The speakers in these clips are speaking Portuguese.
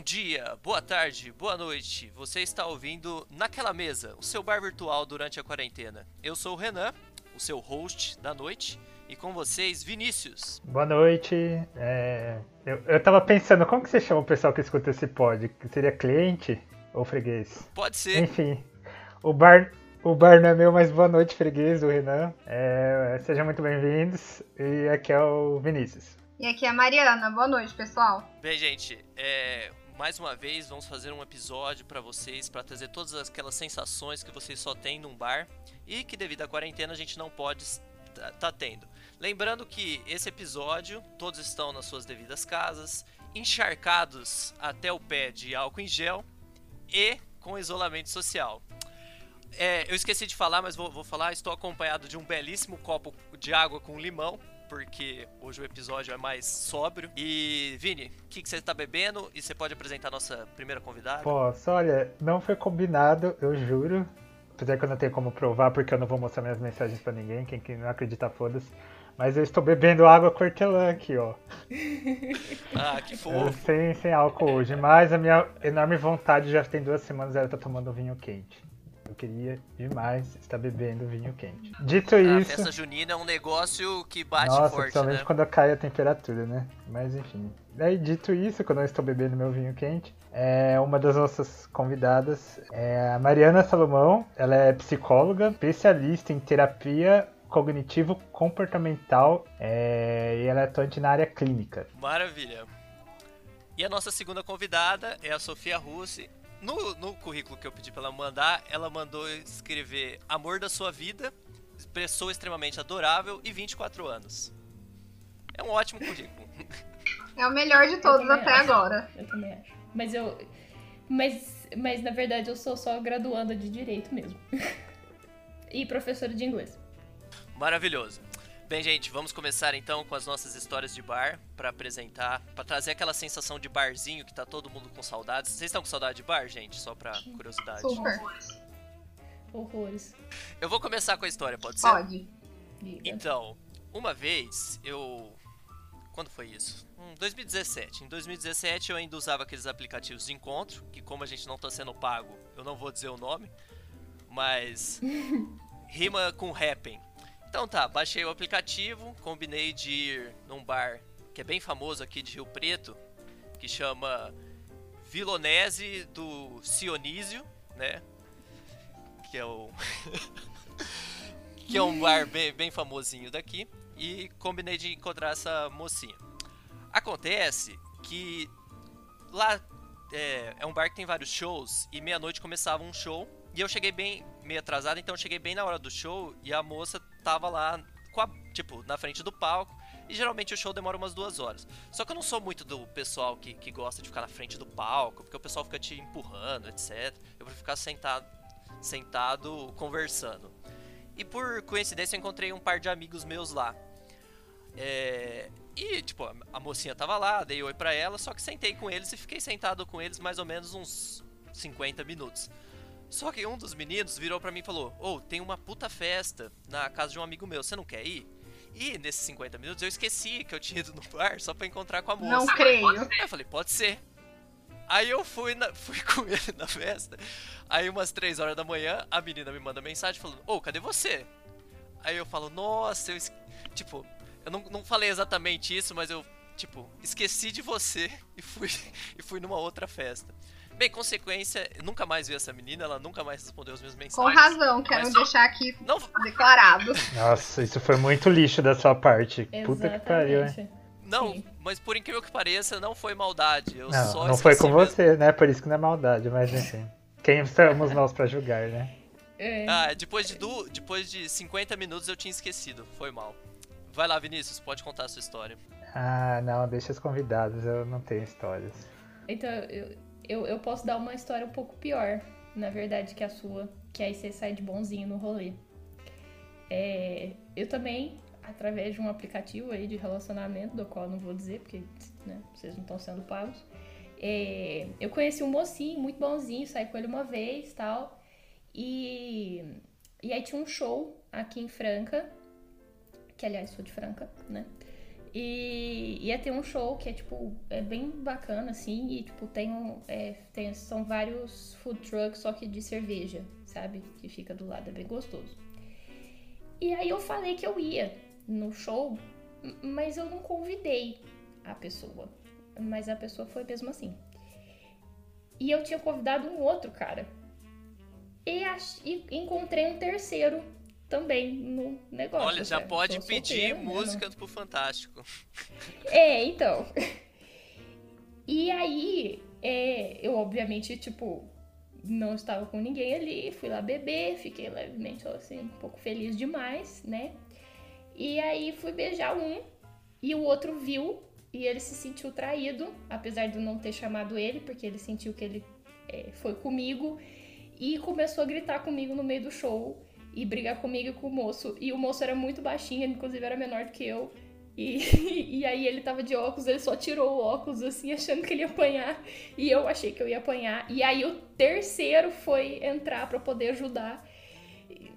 Bom dia, boa tarde, boa noite. Você está ouvindo Naquela Mesa, o seu bar virtual durante a quarentena. Eu sou o Renan, o seu host da noite, e com vocês, Vinícius. Boa noite. É, eu, eu tava pensando, como que você chama o pessoal que escuta esse pod? Seria cliente ou freguês? Pode ser. Enfim, o bar, o bar não é meu, mas boa noite, freguês, do Renan. É, sejam muito bem-vindos. E aqui é o Vinícius. E aqui é a Mariana. Boa noite, pessoal. Bem, gente, é, mais uma vez vamos fazer um episódio para vocês, para trazer todas aquelas sensações que vocês só têm num bar e que devido à quarentena a gente não pode estar tá tendo. Lembrando que esse episódio todos estão nas suas devidas casas, encharcados até o pé de álcool em gel e com isolamento social. É, eu esqueci de falar, mas vou, vou falar. Estou acompanhado de um belíssimo copo de água com limão porque hoje o episódio é mais sóbrio. E, Vini, o que, que, você tá bebendo? E você pode apresentar a nossa primeira convidada? Posso, olha, não foi combinado, eu juro. Apesar que eu não tenho como provar, porque eu não vou mostrar minhas mensagens para ninguém, quem, quem não acredita, foda-se. Mas eu estou bebendo água cortelã aqui, ó. ah, que fofo. Sem, sem álcool hoje, mas a minha enorme vontade já tem duas semanas era estar tomando vinho quente. Eu queria demais estar bebendo vinho quente. Dito a isso. A festa junina é um negócio que bate nossa, forte. Principalmente né? quando cai a temperatura, né? Mas enfim. Daí, dito isso, quando eu estou bebendo meu vinho quente, é uma das nossas convidadas é a Mariana Salomão. Ela é psicóloga, especialista em terapia cognitivo comportamental é, e ela é atuante na área clínica. Maravilha. E a nossa segunda convidada é a Sofia Russi. No, no currículo que eu pedi pra ela mandar, ela mandou escrever Amor da sua vida, pessoa extremamente adorável e 24 anos. É um ótimo currículo. É o melhor de todos até acho. agora. Eu também acho. Mas eu. Mas, mas na verdade eu sou só graduanda de direito mesmo. e professora de inglês. Maravilhoso. Bem, gente, vamos começar então com as nossas histórias de bar para apresentar, para trazer aquela sensação de barzinho que tá todo mundo com saudades. Vocês estão com saudade de bar, gente? Só pra curiosidade. Super. Horrores. Eu vou começar com a história, pode ser? Pode. Então, uma vez eu. Quando foi isso? Hum, 2017. Em 2017 eu ainda usava aqueles aplicativos de encontro, que como a gente não tá sendo pago, eu não vou dizer o nome, mas rima com Happen. Então tá, baixei o aplicativo, combinei de ir num bar que é bem famoso aqui de Rio Preto, que chama Vilonese do Sionísio, né? Que é o que é um bar bem, bem famosinho daqui e combinei de encontrar essa mocinha. Acontece que lá é, é um bar que tem vários shows e meia-noite começava um show e eu cheguei bem meio atrasado, então eu cheguei bem na hora do show e a moça tava lá a, tipo na frente do palco e geralmente o show demora umas duas horas. Só que eu não sou muito do pessoal que, que gosta de ficar na frente do palco, porque o pessoal fica te empurrando, etc. Eu prefiro ficar sentado, sentado conversando. E por coincidência eu encontrei um par de amigos meus lá. É, e, tipo, a mocinha tava lá, dei oi pra ela, só que sentei com eles e fiquei sentado com eles mais ou menos uns 50 minutos. Só que um dos meninos virou pra mim e falou: Ô, oh, tem uma puta festa na casa de um amigo meu, você não quer ir? E nesses 50 minutos eu esqueci que eu tinha ido no bar só pra encontrar com a moça. Não creio. Aí eu falei: pode ser. Aí eu fui, na, fui com ele na festa. Aí umas 3 horas da manhã, a menina me manda mensagem falando: Ô, oh, cadê você? Aí eu falo: Nossa, eu. Es... Tipo, eu não, não falei exatamente isso, mas eu, tipo, esqueci de você e fui, e fui numa outra festa. Bem, consequência, nunca mais vi essa menina, ela nunca mais respondeu os meus mensagens. Com razão, quero Mas- deixar aqui Não, declarado. Nossa, isso foi muito lixo da sua parte. Puta que pariu, hein? Não, Sim. mas por incrível que pareça, não foi maldade. Eu Não, só não foi com mesmo. você, né? Por isso que não é maldade, mas enfim. Quem somos nós pra julgar, né? É. Ah, depois de, du... depois de 50 minutos eu tinha esquecido. Foi mal. Vai lá, Vinícius, pode contar a sua história. Ah, não, deixa os convidados, eu não tenho histórias. Então, eu, eu, eu posso dar uma história um pouco pior, na verdade, que a sua. Que aí você sai de bonzinho no rolê. É, eu também, através de um aplicativo aí de relacionamento, do qual eu não vou dizer, porque né, vocês não estão sendo pagos. é, eu conheci um mocinho muito bonzinho, saí com ele uma vez tal. E, e aí tinha um show aqui em Franca, que aliás sou de Franca, né? E ia ter um show que é, tipo, é bem bacana, assim, e, tipo, tem um. é, tem, são vários food trucks, só que de cerveja, sabe? Que fica do lado, é bem gostoso. E aí eu falei que eu ia no show, mas eu não convidei a pessoa. Mas a pessoa foi mesmo assim. E eu tinha convidado um outro cara. E, ach- e encontrei um terceiro também no negócio. Olha, já sabe? pode pedir né? música pro Fantástico. É, então. E aí, é, eu obviamente, tipo, não estava com ninguém ali, fui lá beber, fiquei levemente, assim, um pouco feliz demais, né? E aí fui beijar um, e o outro viu, e ele se sentiu traído, apesar de eu não ter chamado ele, porque ele sentiu que ele é, foi comigo, e começou a gritar comigo no meio do show, e brigar comigo e com o moço. E o moço era muito baixinho, ele inclusive era menor do que eu. E, e aí ele tava de óculos, ele só tirou o óculos assim, achando que ele ia apanhar. E eu achei que eu ia apanhar. E aí o terceiro foi entrar pra poder ajudar. E,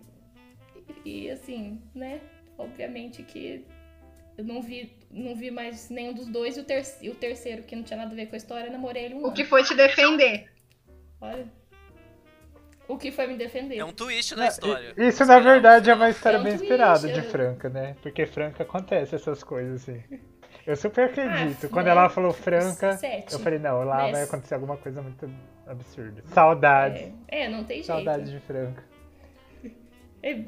e, assim, né? Obviamente que eu não vi, não vi mais nenhum dos dois. E o, ter, e o terceiro, que não tinha nada a ver com a história, namorei ele um O ano. que foi te defender? Olha. O que foi me defender. É um twist na história. Isso, na verdade, é uma história É um bem twist, inspirada de. Franca, né? Porque Franca acontece essas coisas, assim. Eu super acredito. Ah, Quando né? ela falou Franca, Sete. eu falei, não, lá vai acontecer alguma coisa muito absurda. Saudades. É, é, não tem jeito. Saudades de Franca. É,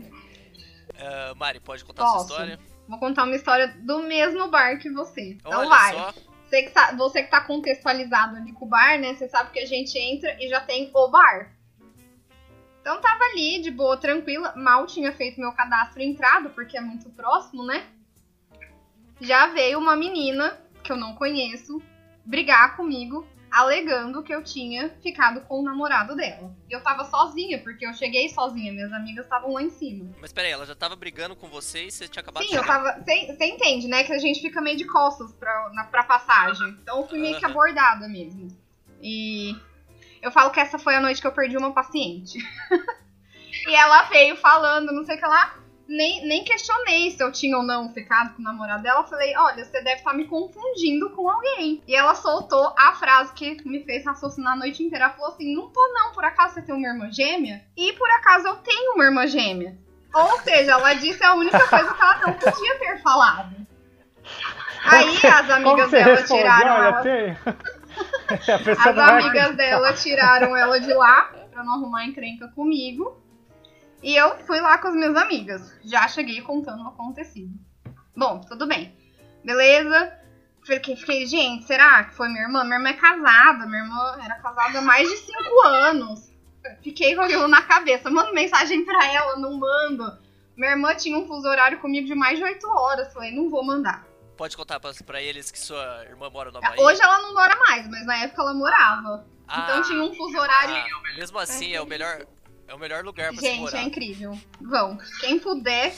Ah, Mari, pode contar Posso. sua história? Vou contar uma história do mesmo bar que você. Então Olha vai. só. Você que, sa- você que tá contextualizado ali com o bar, né? Você sabe que a gente entra e já tem o bar. Então tava ali, de boa, tranquila. Mal tinha feito meu cadastro e entrado, porque é muito próximo, né? Já veio uma menina, que eu não conheço, brigar comigo, alegando que eu tinha ficado com o namorado dela. E eu tava sozinha, porque eu cheguei sozinha, minhas amigas estavam lá em cima. Mas peraí, ela já tava brigando com você e você tinha acabado Sim, de eu chegar. tava. Você entende, né? Que a gente fica meio de costas pra, na, pra passagem. Então eu fui meio que abordada mesmo. E eu falo que essa foi a noite que eu perdi uma paciente. e ela veio falando, não sei o que lá. Nem, nem questionei se eu tinha ou não ficado com o namorado dela. Eu falei, olha, você deve estar me confundindo com alguém. E ela soltou a frase que me fez raciocinar a noite inteira. Ela falou assim: não tô não, por acaso você tem uma irmã gêmea? E por acaso eu tenho uma irmã gêmea. Ou seja, ela disse a única coisa que ela não podia ter falado. Aí as amigas dela tiraram Olha, ela. tem. As amigas dela tiraram ela de lá pra não arrumar encrenca comigo. E eu fui lá com as minhas amigas. Já cheguei contando o acontecido. Bom, tudo bem. Beleza. Fiquei, fiquei, gente, será que foi minha irmã? Minha irmã é casada. Minha irmã era casada há mais de 5 anos. Fiquei com aquilo na cabeça. Mando mensagem pra ela, não mando. Minha irmã tinha um fuso horário comigo de mais de 8 horas. Falei, não vou mandar. Pode contar pra, pra eles que sua irmã mora no Havaí? Hoje ela não mora mais, mas na época ela morava. Ah, Então tinha um fuso horário ah, mesmo assim, é o melhor, é o melhor lugar pra se Gente, morar. é incrível. Vão. Quem puder,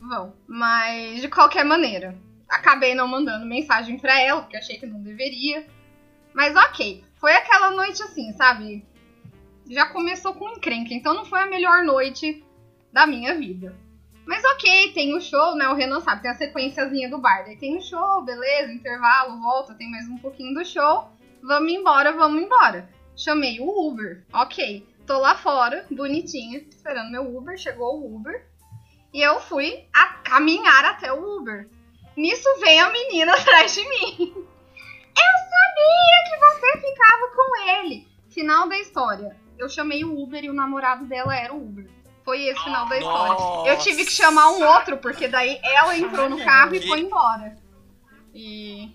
vão. Mas, de qualquer maneira, acabei não mandando mensagem pra ela, porque achei que não deveria. Mas ok. Foi aquela noite assim, sabe? Já começou com encrenca, então não foi a melhor noite da minha vida. Mas ok, tem o show, né? O Renan sabe, tem a sequenciazinha do bar. Daí tem o show, beleza, intervalo, volta, tem mais um pouquinho do show. Vamos embora, vamos embora. Chamei o Uber. Ok. Tô lá fora, bonitinha, esperando meu Uber. Chegou o Uber. E eu fui a caminhar até o Uber. Nisso vem a menina atrás de mim. Eu sabia que você ficava com ele. Final da história. Eu chamei o Uber e o namorado dela era o Uber. Foi esse final da história. Eu tive que chamar um outro, porque daí ela entrou no carro e foi embora. E.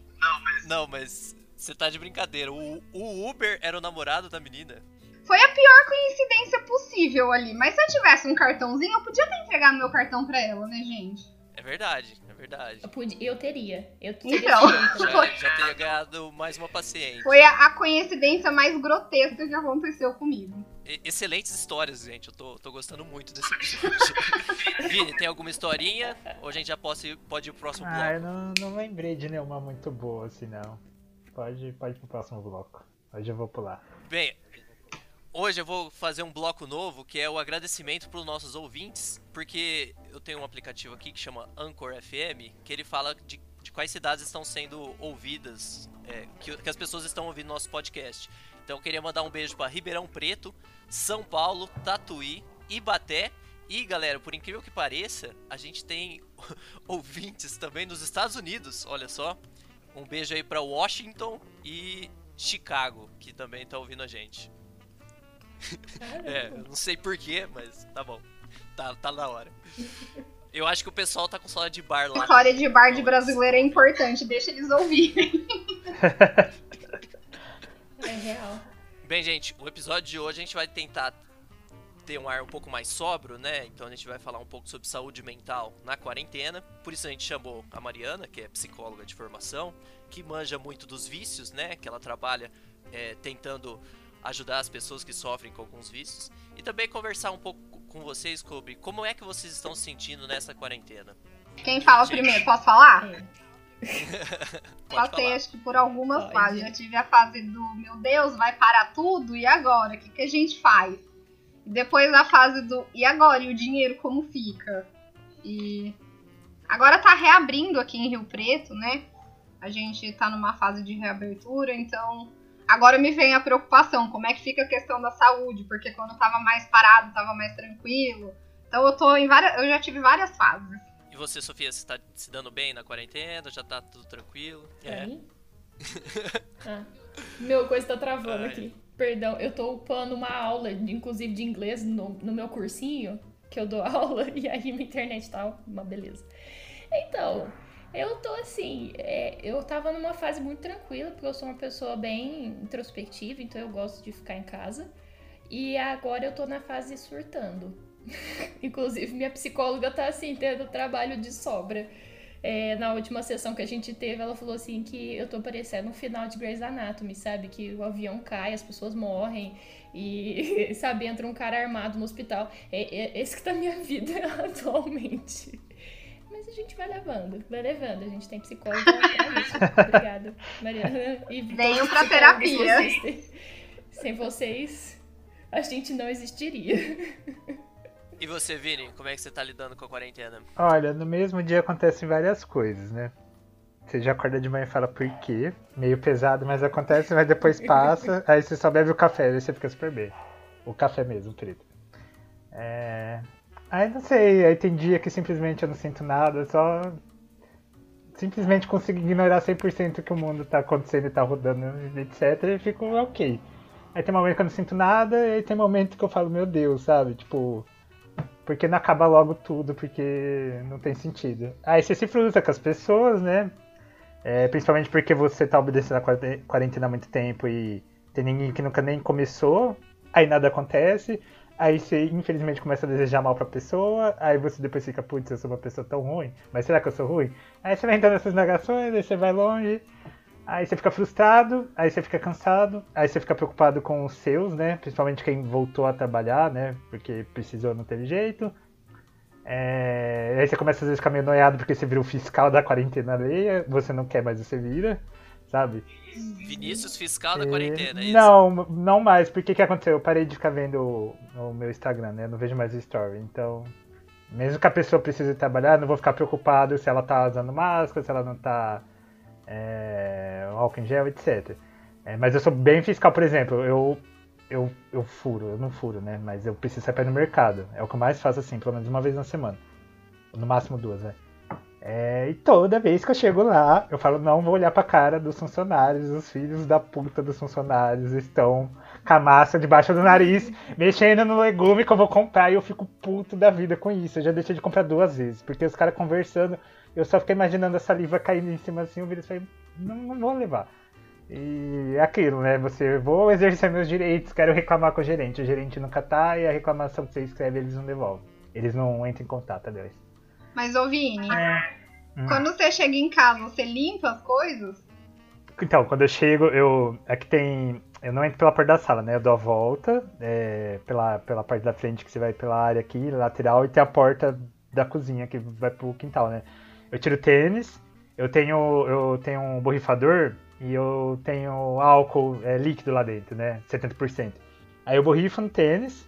Não, mas você tá de brincadeira. O, o Uber era o namorado da menina. Foi a pior coincidência possível ali. Mas se eu tivesse um cartãozinho, eu podia ter entregado meu cartão pra ela, né, gente? É verdade, é verdade. Eu, podia, eu teria. Eu teria Então. Já, já teria ganhado mais uma paciente. Foi a, a coincidência mais grotesca que aconteceu comigo. Excelentes histórias, gente. Eu tô, tô gostando muito desse episódio. Vini, tem alguma historinha? Ou a gente já pode, pode ir pro próximo Ah, eu bloco? não, não lembrei de nenhuma muito boa assim, não. Pode, pode ir pro próximo bloco. Hoje eu vou pular. Bem, hoje eu vou fazer um bloco novo que é o agradecimento pros nossos ouvintes, porque eu tenho um aplicativo aqui que chama Anchor FM, que ele fala de, de quais cidades estão sendo ouvidas, é, que, que, as pessoas estão ouvindo nosso podcast. Então eu queria mandar um beijo para Ribeirão Preto, São Paulo, Tatuí, Ibaté e galera, por incrível que pareça, a gente tem ouvintes também nos Estados Unidos, olha só. Um beijo aí para Washington e Chicago, que também tá ouvindo a gente. é, não sei porquê, mas tá bom. Tá, tá na hora. Eu acho que o pessoal tá com saudade de bar lá. História de bar de brasileiro é importante, deixa eles ouvirem. é real. Bem, gente, o episódio de hoje a gente vai tentar ter um ar um pouco mais sóbrio, né? Então a gente vai falar um pouco sobre saúde mental na quarentena. Por isso a gente chamou a Mariana, que é psicóloga de formação, que manja muito dos vícios, né? Que ela trabalha é, tentando ajudar as pessoas que sofrem com alguns vícios. E também conversar um pouco com vocês sobre como é que vocês estão se sentindo nessa quarentena. Quem fala Gente. primeiro? Posso falar? É. Passei, acho que por algumas Pode. fases. Já tive a fase do meu Deus, vai parar tudo, e agora? O que, que a gente faz? Depois a fase do e agora? E o dinheiro como fica? E agora tá reabrindo aqui em Rio Preto, né? A gente tá numa fase de reabertura, então Agora me vem a preocupação, como é que fica a questão da saúde, porque quando tava mais parado, tava mais tranquilo. Então eu tô em várias. Eu já tive várias fases. E você, Sofia, você tá se dando bem na quarentena? Já tá tudo tranquilo? É. ah, meu coisa tá travando Ai. aqui. Perdão, eu tô upando uma aula, inclusive de inglês, no, no meu cursinho, que eu dou aula, e aí minha internet tá uma beleza. Então, eu tô assim, é, eu tava numa fase muito tranquila, porque eu sou uma pessoa bem introspectiva, então eu gosto de ficar em casa. E agora eu tô na fase surtando. Inclusive, minha psicóloga tá assim, tendo trabalho de sobra. É, na última sessão que a gente teve, ela falou assim que eu tô parecendo um final de Grey's Anatomy, sabe? Que o avião cai, as pessoas morrem e, sabe, entra um cara armado no hospital. É, é esse que tá minha vida atualmente mas a gente vai levando, vai levando. A gente tem psicólogo pra isso. Obrigada, Mariana. E Venham pra terapia. Sem vocês, a gente não existiria. E você, Vini, como é que você tá lidando com a quarentena? Olha, no mesmo dia acontecem várias coisas, né? Você já acorda de manhã e fala por quê? Meio pesado, mas acontece, mas depois passa. aí você só bebe o café, aí você fica super bem. O café mesmo, preto. É... Aí não sei, aí tem dia que simplesmente eu não sinto nada, só simplesmente consigo ignorar 100% que o mundo tá acontecendo e tá rodando, etc. E fico ok. Aí tem momento que eu não sinto nada, e aí tem momento que eu falo, meu Deus, sabe? Tipo, porque não acaba logo tudo, porque não tem sentido. Aí você se frustra com as pessoas, né? É, principalmente porque você tá obedecendo a quarentena há muito tempo e tem ninguém que nunca nem começou, aí nada acontece. Aí você, infelizmente, começa a desejar mal pra pessoa, aí você depois fica, putz, eu sou uma pessoa tão ruim, mas será que eu sou ruim? Aí você vai entrando nessas negações, aí você vai longe, aí você fica frustrado, aí você fica cansado, aí você fica preocupado com os seus, né? Principalmente quem voltou a trabalhar, né? Porque precisou, não teve jeito. É... Aí você começa às vezes a ficar meio noiado porque você vira o fiscal da quarentena alheia, você não quer mais, você vira, sabe? Vinícius fiscal da quarentena, é isso? Não, não mais, porque o que aconteceu? Eu parei de ficar vendo o meu Instagram, né? Eu não vejo mais o story. Então, mesmo que a pessoa precise trabalhar, não vou ficar preocupado se ela tá usando máscara, se ela não tá é, álcool em gel, etc. É, mas eu sou bem fiscal, por exemplo, eu, eu, eu furo, eu não furo, né? Mas eu preciso sair no mercado. É o que eu mais faço assim, pelo menos uma vez na semana. No máximo duas, né? É, e toda vez que eu chego lá, eu falo, não vou olhar pra cara dos funcionários, os filhos da puta dos funcionários estão com a massa debaixo do nariz, mexendo no legume que eu vou comprar e eu fico puto da vida com isso. Eu já deixei de comprar duas vezes, porque os caras conversando, eu só fiquei imaginando a saliva caindo em cima assim, virei e falei, não, não vou levar. E é aquilo, né? Você vou exercer meus direitos, quero reclamar com o gerente. O gerente nunca tá e a reclamação que você escreve eles não devolvem. Eles não entram em contato, aliás. Mas, ô Vini, é. Hum. quando você chega em casa, você limpa as coisas? Então, quando eu chego, eu. Aqui tem. Eu não entro pela porta da sala, né? Eu dou a volta é, pela, pela parte da frente que você vai pela área aqui, lateral, e tem a porta da cozinha que vai pro quintal, né? Eu tiro tênis, eu tenho, eu tenho um borrifador e eu tenho álcool é, líquido lá dentro, né? 70%. Aí eu borrifo no tênis,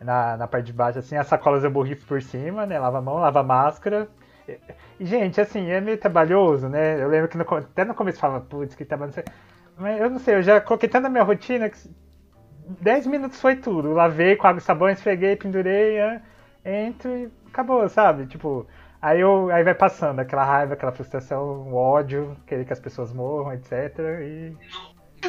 na, na parte de baixo, assim, as sacolas eu borrifo por cima, né? Lava a mão, lava a máscara. E, gente, assim, é meio trabalhoso, né? Eu lembro que no, até no começo falava, putz, que trabalho. Mas eu não sei, eu já coloquei tanto na minha rotina que 10 minutos foi tudo. Lavei com água e sabão, esfreguei, pendurei, entro e acabou, sabe? Tipo, aí, eu, aí vai passando aquela raiva, aquela frustração, o ódio, querer que as pessoas morram, etc. E.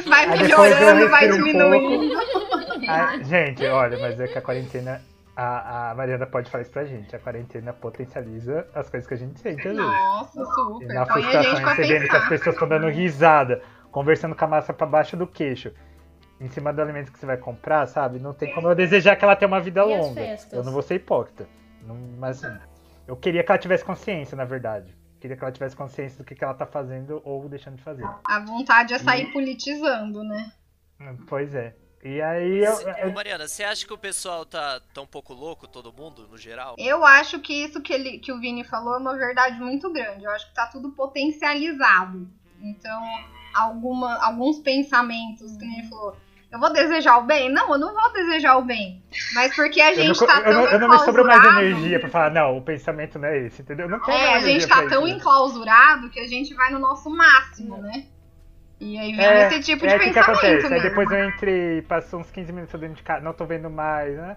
Vai melhorando, vai diminuindo. Um aí, gente, olha, mas é que a quarentena a, a Mariana pode falar isso pra gente. A quarentena potencializa as coisas que a gente sente às vezes. Nossa, super. E na frustração, recebendo que as pessoas estão dando risada, conversando com a massa pra baixo do queixo. Em cima do alimento que você vai comprar, sabe? Não tem como eu desejar que ela tenha uma vida e longa. Eu não vou ser hipócrita. Não, mas assim, eu queria que ela tivesse consciência, na verdade. Eu queria que ela tivesse consciência do que, que ela tá fazendo ou deixando de fazer. A vontade é sair e... politizando, né? Pois é. E aí eu, eu... Mariana, você acha que o pessoal tá, tá um pouco louco, todo mundo, no geral? Eu acho que isso que, ele, que o Vini falou é uma verdade muito grande. Eu acho que tá tudo potencializado. Então, alguma, alguns pensamentos, que ele falou, eu vou desejar o bem? Não, eu não vou desejar o bem. Mas porque a gente eu não, tá tão eu não, eu não me sobra mais energia pra falar, não, o pensamento não é esse, entendeu? Não é, a gente tá tão isso. enclausurado que a gente vai no nosso máximo, né? E aí vem é, esse tipo de é, pensamento. que, que acontece? Aí depois eu entrei, passou uns 15 minutos dentro de casa, não tô vendo mais, né?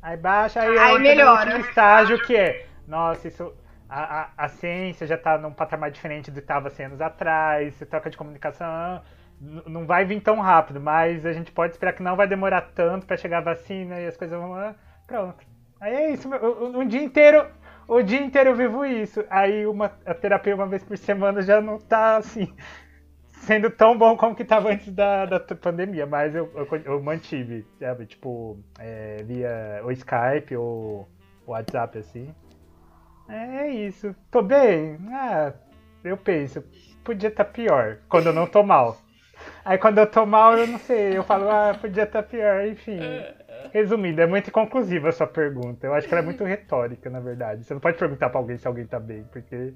Aí baixa, aí, aí melhora. no estágio que é, nossa, isso. A, a, a ciência já tá num patamar diferente do que estava 100 anos atrás, troca de comunicação não vai vir tão rápido, mas a gente pode esperar que não vai demorar tanto para chegar a vacina e as coisas vão lá. Pronto. Aí é isso, um dia inteiro, o dia inteiro eu vivo isso. Aí uma, a terapia uma vez por semana já não tá assim sendo tão bom como que estava antes da, da pandemia, mas eu, eu, eu mantive, sabe? Tipo, é, via o Skype ou o WhatsApp, assim. É isso. Tô bem? Ah, eu penso, podia estar tá pior quando eu não tô mal. Aí quando eu tô mal, eu não sei, eu falo, ah, podia estar tá pior, enfim. Resumindo, é muito conclusiva a sua pergunta. Eu acho que ela é muito retórica, na verdade. Você não pode perguntar pra alguém se alguém tá bem, porque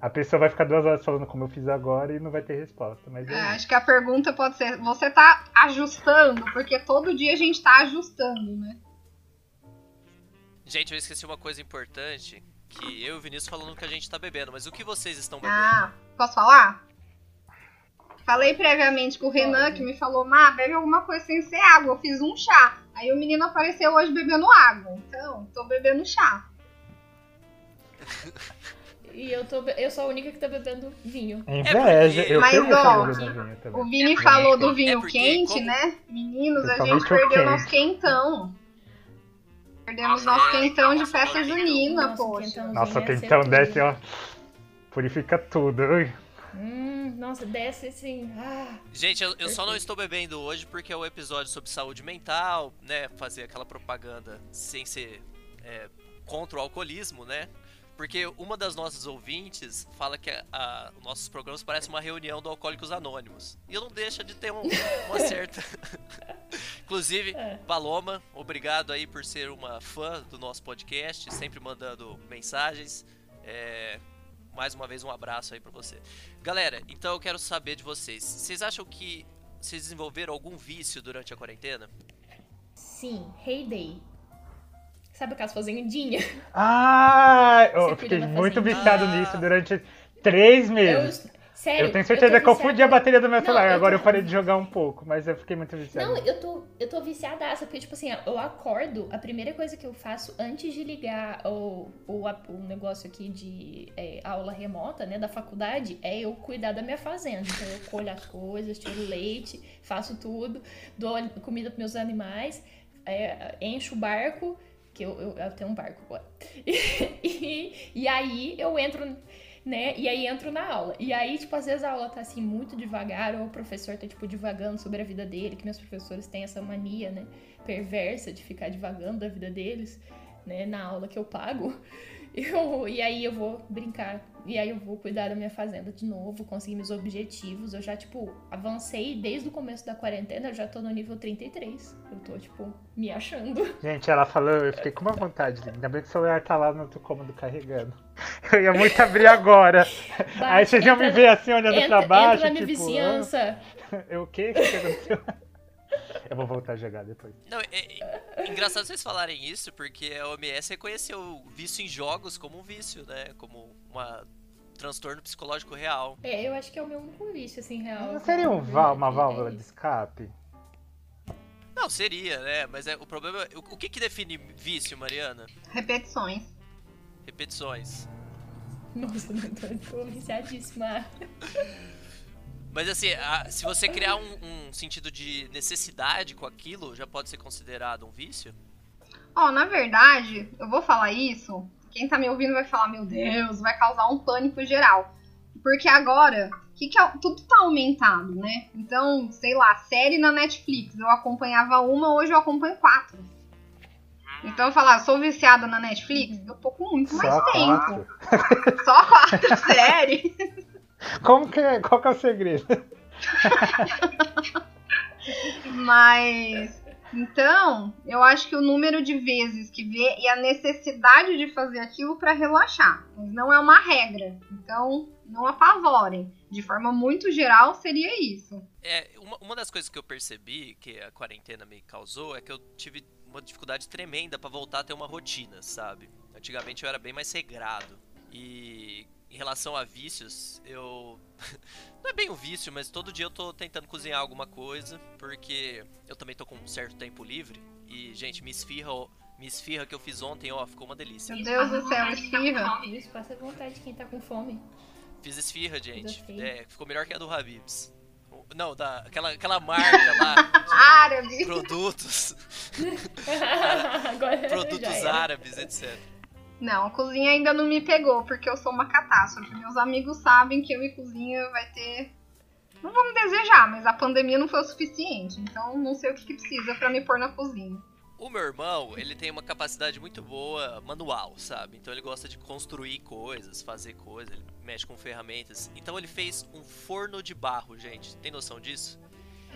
a pessoa vai ficar duas horas falando como eu fiz agora e não vai ter resposta. Mas é, é acho que a pergunta pode ser: você tá ajustando? Porque todo dia a gente tá ajustando, né? Gente, eu esqueci uma coisa importante. Que eu e o Vinícius falando que a gente tá bebendo, mas o que vocês estão bebendo? Ah, posso falar? Falei previamente com o Renan que me falou, Má, bebe alguma coisa sem ser água. Eu fiz um chá. Aí o menino apareceu hoje bebendo água. Então, tô bebendo chá. E eu, tô, eu sou a única que tá bebendo vinho. É inveja. É eu Mas, ó, o Vini é falou do vinho é quente, como... né? Meninos, a gente perdeu nosso quentão. Perdemos nosso quentão de festa junina, poxa. Nossa, quentão desce, ó. Purifica tudo. Ui. Hum, nossa, desce assim. Ah, Gente, eu, eu só não estou bebendo hoje porque é o episódio sobre saúde mental, né? Fazer aquela propaganda sem ser é, contra o alcoolismo, né? Porque uma das nossas ouvintes fala que a, a, nossos programas parecem uma reunião do Alcoólicos Anônimos. E não deixa de ter um, uma certa. Inclusive, é. Paloma, obrigado aí por ser uma fã do nosso podcast, sempre mandando mensagens. É, mais uma vez, um abraço aí pra você. Galera, então eu quero saber de vocês. Vocês acham que vocês desenvolveram algum vício durante a quarentena? Sim, Heyday. Sabe aquelas fazendinhas? Ah, eu fiquei muito viciado ah. nisso durante três meses. Eu, sério, eu tenho certeza eu que eu fudi a bateria do meu celular. Agora eu, tô... eu parei de jogar um pouco, mas eu fiquei muito viciado. Não, eu tô, eu tô viciadaça, porque, tipo assim, eu acordo, a primeira coisa que eu faço antes de ligar o, o, o negócio aqui de é, aula remota, né, da faculdade, é eu cuidar da minha fazenda. Então eu colho as coisas, tiro leite, faço tudo, dou comida pros meus animais, é, encho o barco que eu, eu, eu tenho um barco agora. E, e, aí eu entro, né? E aí entro na aula. E aí, tipo, às vezes a aula tá assim muito devagar, ou o professor tá, tipo, divagando sobre a vida dele, que meus professores têm essa mania, né? Perversa de ficar divagando da vida deles, né? Na aula que eu pago. Eu, e aí eu vou brincar. E aí eu vou cuidar da minha fazenda de novo, conseguir meus objetivos. Eu já, tipo, avancei desde o começo da quarentena, eu já tô no nível 33. Eu tô, tipo, me achando. Gente, ela falou, eu fiquei com uma vontade. Ainda bem que o celular tá lá no outro cômodo carregando. Eu ia muito abrir agora. aí vocês iam me ver assim, olhando entra, pra baixo. Entra na minha tipo, vizinhança. Ah, eu, o quê? O que aconteceu? Eu vou voltar a jogar depois. Não, é, é engraçado vocês falarem isso, porque a OMS reconheceu o vício em jogos como um vício, né? Como uma transtorno psicológico real. É, eu acho que é o meu único vício, assim, real. Não seria um val- uma válvula É de escape? Não, seria, né? Mas é, o problema. O, o que, que define vício, Mariana? Repetições. Repetições. Nossa, eu tô, tô viciadíssima. Mas assim, a- se você criar um, um sentido de necessidade com aquilo, já pode ser considerado um vício? Ó, na verdade, eu vou falar isso. Quem tá me ouvindo vai falar, meu Deus, vai causar um pânico geral. Porque agora, que que é- tudo tá aumentado, né? Então, sei lá, série na Netflix. Eu acompanhava uma, hoje eu acompanho quatro. Então eu falar, sou viciada na Netflix, eu tô com muito mais Só tempo. quatro? Só quatro séries. Como que é? Qual que é o segredo? Mas então, eu acho que o número de vezes que vê e a necessidade de fazer aquilo para relaxar, mas não é uma regra. Então, não apavorem. De forma muito geral, seria isso. É, uma, uma das coisas que eu percebi que a quarentena me causou é que eu tive uma dificuldade tremenda pra voltar a ter uma rotina, sabe? Antigamente eu era bem mais regrado. E em relação a vícios, eu. Não é bem um vício, mas todo dia eu tô tentando cozinhar alguma coisa, porque eu também tô com um certo tempo livre. E, gente, me esfirra, me esfirra que eu fiz ontem, ó, ficou uma delícia. Meu Deus do céu, esfirra. Isso passa vontade de quem tá com fome. Fiz esfirra, gente. É, ficou melhor que a do Habibs. Não, da, aquela, aquela marca lá, Árabe. produtos, Agora produtos árabes, etc. Não, a cozinha ainda não me pegou, porque eu sou uma catástrofe. Meus amigos sabem que eu e cozinha vai ter. Não vamos desejar, mas a pandemia não foi o suficiente. Então não sei o que, que precisa pra me pôr na cozinha. O meu irmão, ele tem uma capacidade muito boa manual, sabe? Então ele gosta de construir coisas, fazer coisas, ele mexe com ferramentas. Então ele fez um forno de barro, gente. Tem noção disso?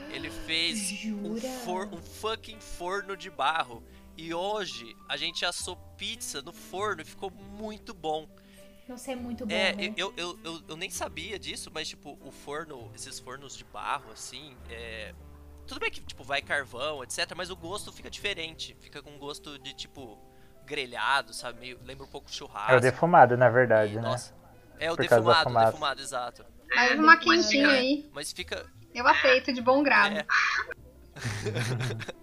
Ele fez um, for- um fucking forno de barro. E hoje a gente assou pizza no forno e ficou muito bom. Nossa, é muito bom, É, né? eu, eu, eu, eu nem sabia disso, mas tipo, o forno, esses fornos de barro, assim, é. Tudo bem que, tipo, vai carvão, etc, mas o gosto fica diferente. Fica com gosto de, tipo, grelhado, sabe? Meio, lembra um pouco de churrasco. É o defumado, na verdade, E, né? Nossa. É o defumado, o defumado, exato. Faz uma quentinha aí. Mas fica. Eu aceito de bom grado. É.